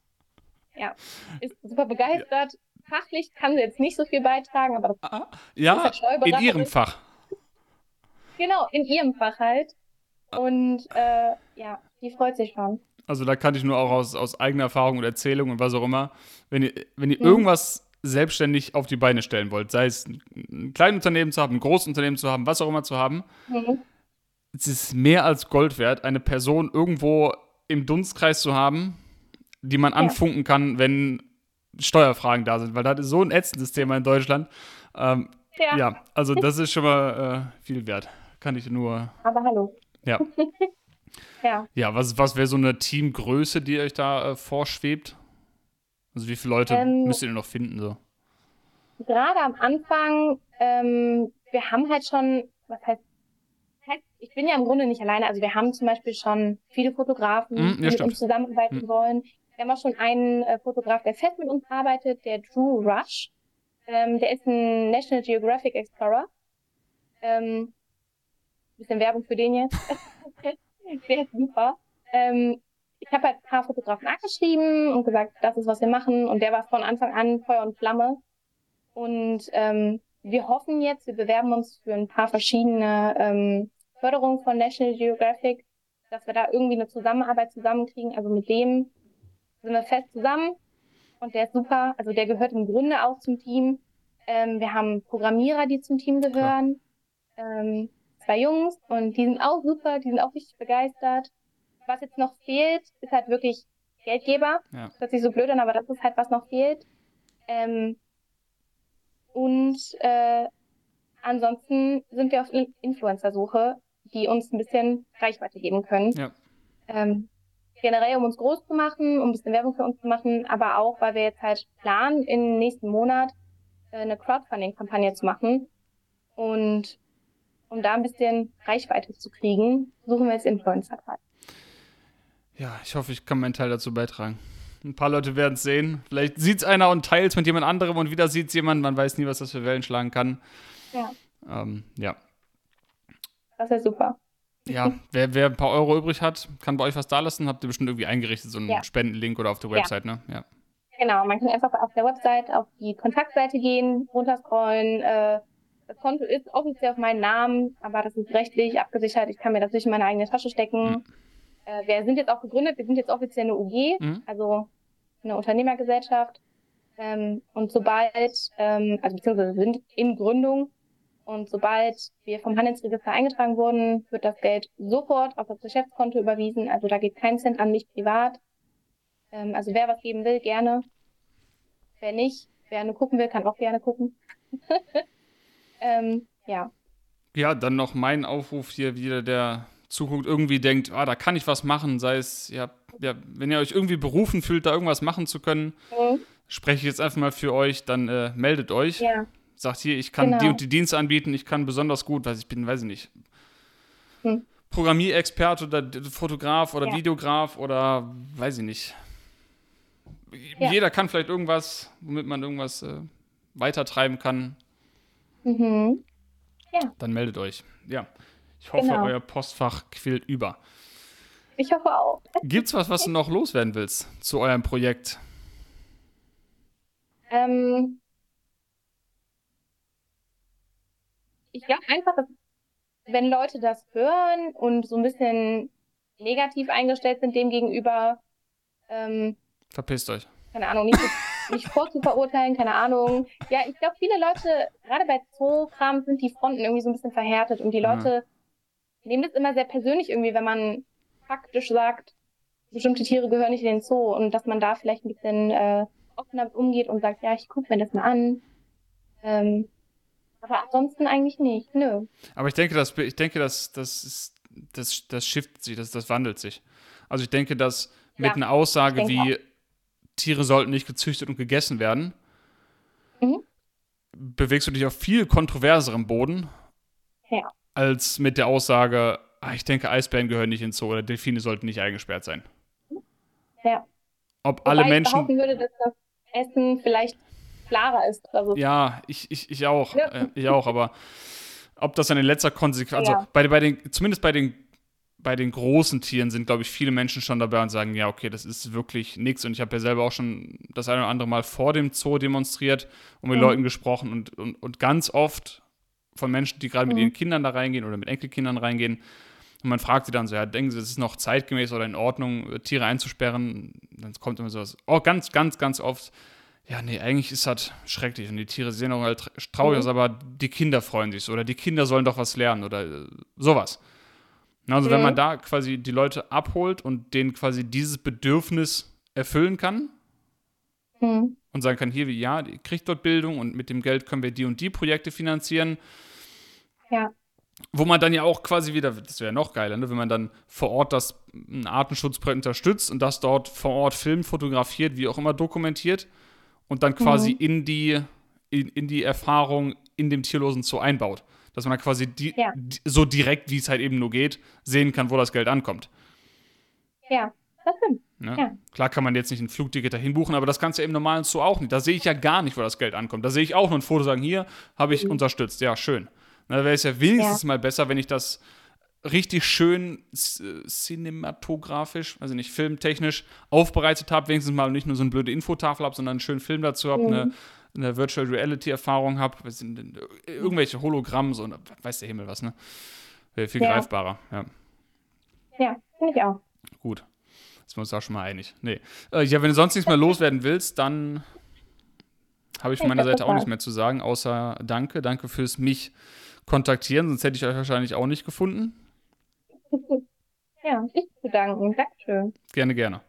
ja, ist super begeistert. Fachlich kann sie jetzt nicht so viel beitragen, aber das ah, ja, ist halt in ihrem Fach. Genau, in ihrem Fach halt. Und äh, ja, die freut sich schon. Also da kann ich nur auch aus, aus eigener Erfahrung und Erzählung und was auch immer, wenn ihr, wenn ihr mhm. irgendwas selbstständig auf die Beine stellen wollt, sei es ein kleines Unternehmen zu haben, ein großes Unternehmen zu haben, was auch immer zu haben, mhm. es ist mehr als Gold wert, eine Person irgendwo im Dunstkreis zu haben, die man ja. anfunken kann, wenn Steuerfragen da sind, weil das ist so ein ätzendes Thema in Deutschland. Ähm, ja. ja. also das ist schon mal äh, viel wert. Kann ich nur. Aber hallo. Ja. ja. Ja, was, was wäre so eine Teamgröße, die euch da äh, vorschwebt? Also wie viele Leute ähm, müsst ihr noch finden so? Gerade am Anfang, ähm, wir haben halt schon, was heißt, ich bin ja im Grunde nicht alleine. Also wir haben zum Beispiel schon viele Fotografen, mm, ja, die mit uns zusammenarbeiten mm. wollen. Wir haben auch schon einen äh, Fotograf, der fest mit uns arbeitet, der Drew Rush. Ähm, der ist ein National Geographic Explorer. Ähm, bisschen Werbung für den jetzt. der ist super. Ähm, ich habe halt ein paar Fotografen angeschrieben und gesagt, das ist, was wir machen. Und der war von Anfang an Feuer und Flamme. Und ähm, wir hoffen jetzt, wir bewerben uns für ein paar verschiedene ähm, Förderungen von National Geographic, dass wir da irgendwie eine Zusammenarbeit zusammenkriegen. Also mit dem sind wir fest zusammen und der ist super. Also der gehört im Grunde auch zum Team. Ähm, wir haben Programmierer, die zum Team gehören. Ähm, zwei Jungs und die sind auch super, die sind auch richtig begeistert was jetzt noch fehlt, ist halt wirklich Geldgeber. Ja. Das hört sich so blöd an, aber das ist halt, was noch fehlt. Ähm, und äh, ansonsten sind wir auf Influencer-Suche, die uns ein bisschen Reichweite geben können. Ja. Ähm, generell, um uns groß zu machen, um ein bisschen Werbung für uns zu machen, aber auch, weil wir jetzt halt planen, im nächsten Monat äh, eine Crowdfunding-Kampagne zu machen. Und um da ein bisschen Reichweite zu kriegen, suchen wir jetzt Influencer gerade. Ja, ich hoffe, ich kann meinen Teil dazu beitragen. Ein paar Leute werden es sehen. Vielleicht sieht es einer und teilt es mit jemand anderem und wieder sieht es jemand. Man weiß nie, was das für Wellen schlagen kann. Ja. Ähm, ja. Das ist super. Ja, wer, wer ein paar Euro übrig hat, kann bei euch was da lassen. Habt ihr bestimmt irgendwie eingerichtet, so einen ja. Spendenlink oder auf der Website, ja. ne? Ja. Genau, man kann einfach auf der Website auf die Kontaktseite gehen, runterscrollen. Äh, das Konto ist offiziell auf meinen Namen, aber das ist rechtlich abgesichert. Ich kann mir das nicht in meine eigene Tasche stecken. Mhm. Äh, wir sind jetzt auch gegründet, wir sind jetzt offiziell eine UG, mhm. also eine Unternehmergesellschaft. Ähm, und sobald, ähm, also beziehungsweise sind in Gründung und sobald wir vom Handelsregister eingetragen wurden, wird das Geld sofort auf das Geschäftskonto überwiesen. Also da geht kein Cent an mich privat. Ähm, also wer was geben will, gerne. Wer nicht, wer nur gucken will, kann auch gerne gucken. ähm, ja. Ja, dann noch mein Aufruf hier wieder der Zukunft irgendwie denkt, ah, da kann ich was machen, sei es, ja, ja, wenn ihr euch irgendwie berufen fühlt, da irgendwas machen zu können, mhm. spreche ich jetzt einfach mal für euch, dann äh, meldet euch. Ja. Sagt hier, ich kann genau. die und die Dienste anbieten, ich kann besonders gut, weiß ich bin, weiß ich nicht. Hm. Programmierexperte oder Fotograf oder ja. Videograf oder weiß ich nicht. Ja. Jeder kann vielleicht irgendwas, womit man irgendwas äh, weitertreiben kann. Mhm. Ja. Dann meldet euch. Ja. Ich hoffe, Genau. euer Postfach quillt über. Ich hoffe auch. Gibt's was, was du noch loswerden willst zu eurem Projekt? Ähm, ich glaube einfach, dass wenn Leute das hören und so ein bisschen negativ eingestellt sind dem gegenüber, ähm, Verpisst euch. keine Ahnung, nicht, nicht vorzuverurteilen, keine Ahnung. Ja, ich glaube, viele Leute, gerade bei Zoo-Kram, sind die Fronten irgendwie so ein bisschen verhärtet und die. Leute nehmen das immer sehr persönlich irgendwie, wenn man faktisch sagt, bestimmte Tiere gehören nicht in den Zoo und dass man da vielleicht ein bisschen äh, offener umgeht und sagt, ja, ich gucke mir das mal an. Ähm, aber ansonsten eigentlich nicht, nö. Aber ich denke, das, ich denke, das, das, ist, das, das shiftet sich, das, das wandelt sich. Also ich denke, dass mit Ja, einer Aussage wie Tiere sollten nicht gezüchtet und gegessen werden, Mhm. bewegst du dich auf viel kontroverserem Boden, Ja. Als mit der Aussage, ah, ich denke, Eisbären gehören nicht ins Zoo oder Delfine sollten nicht eingesperrt sein. Ja. Ob alle Wobei ich Menschen. behaupten würde, dass das Essen vielleicht klarer ist. Also, Ja, ich, ich, ich auch. Ja. Äh, ich auch, aber ob das dann in letzter Konsequenz, Ja. also bei, bei den, zumindest bei den, bei den großen Tieren sind, glaube ich, viele Menschen schon dabei und sagen, ja, okay, das ist wirklich nichts. Und ich habe ja selber auch schon das eine oder andere Mal vor dem Zoo demonstriert und mit Mhm. Leuten gesprochen und, und, und ganz oft von Menschen, die gerade mit Mhm. ihren Kindern da reingehen oder mit Enkelkindern reingehen. Und man fragt sie dann so, ja, denken Sie, es ist noch zeitgemäß oder in Ordnung, äh, Tiere einzusperren? Dann kommt immer sowas, oh, ganz, ganz, ganz oft, ja, nee, eigentlich ist das schrecklich und die Tiere sehen auch halt traurig Mhm. aus, aber die Kinder freuen sich so oder die Kinder sollen doch was lernen oder äh, sowas. Also wenn Mhm. man da quasi die Leute abholt und denen quasi dieses Bedürfnis erfüllen kann hm, und sagen kann, hier, ja, ihr kriegt dort Bildung und mit dem Geld können wir die und die Projekte finanzieren, ja, wo man dann ja auch quasi wieder, das wäre noch geiler, ne, wenn man dann vor Ort das ein Artenschutzprojekt unterstützt und das dort vor Ort filmt, fotografiert, wie auch immer dokumentiert und dann quasi Mhm. in die in, in die Erfahrung in dem tierlosen Zoo einbaut, dass man dann quasi die, Ja. so direkt, wie es halt eben nur geht, sehen kann, wo das Geld ankommt. ja, das stimmt. Ne? Ja. Klar kann man jetzt nicht ein Flugticket dahin buchen, aber das kannst du ja im normalen Zoo auch nicht. Da sehe ich ja gar nicht, wo das Geld ankommt. Da sehe ich auch nur ein Foto, sagen, hier habe ich Mhm. unterstützt. Ja, schön. Na, Da wäre es ja wenigstens mal besser, wenn ich das richtig schön cinematografisch, also nicht filmtechnisch, aufbereitet habe, wenigstens mal nicht nur so eine blöde Infotafel habe, sondern einen schönen Film dazu habe, Mhm. eine, eine Virtual Reality Erfahrung habe, irgendwelche Hologramme, so, na, weiß der Himmel was, ne? Wäre viel Ja. greifbarer, ja. Ja, finde ich auch. Gut. Sind wir uns da schon mal einig. Nee. Äh, ja, wenn du sonst nichts mehr loswerden willst, dann habe ich von meiner Seite auch war's. nicht mehr zu sagen, außer danke. Danke fürs mich kontaktieren, sonst hätte ich euch wahrscheinlich auch nicht gefunden. Ja, ich zu danken. Dankeschön. Gerne, gerne.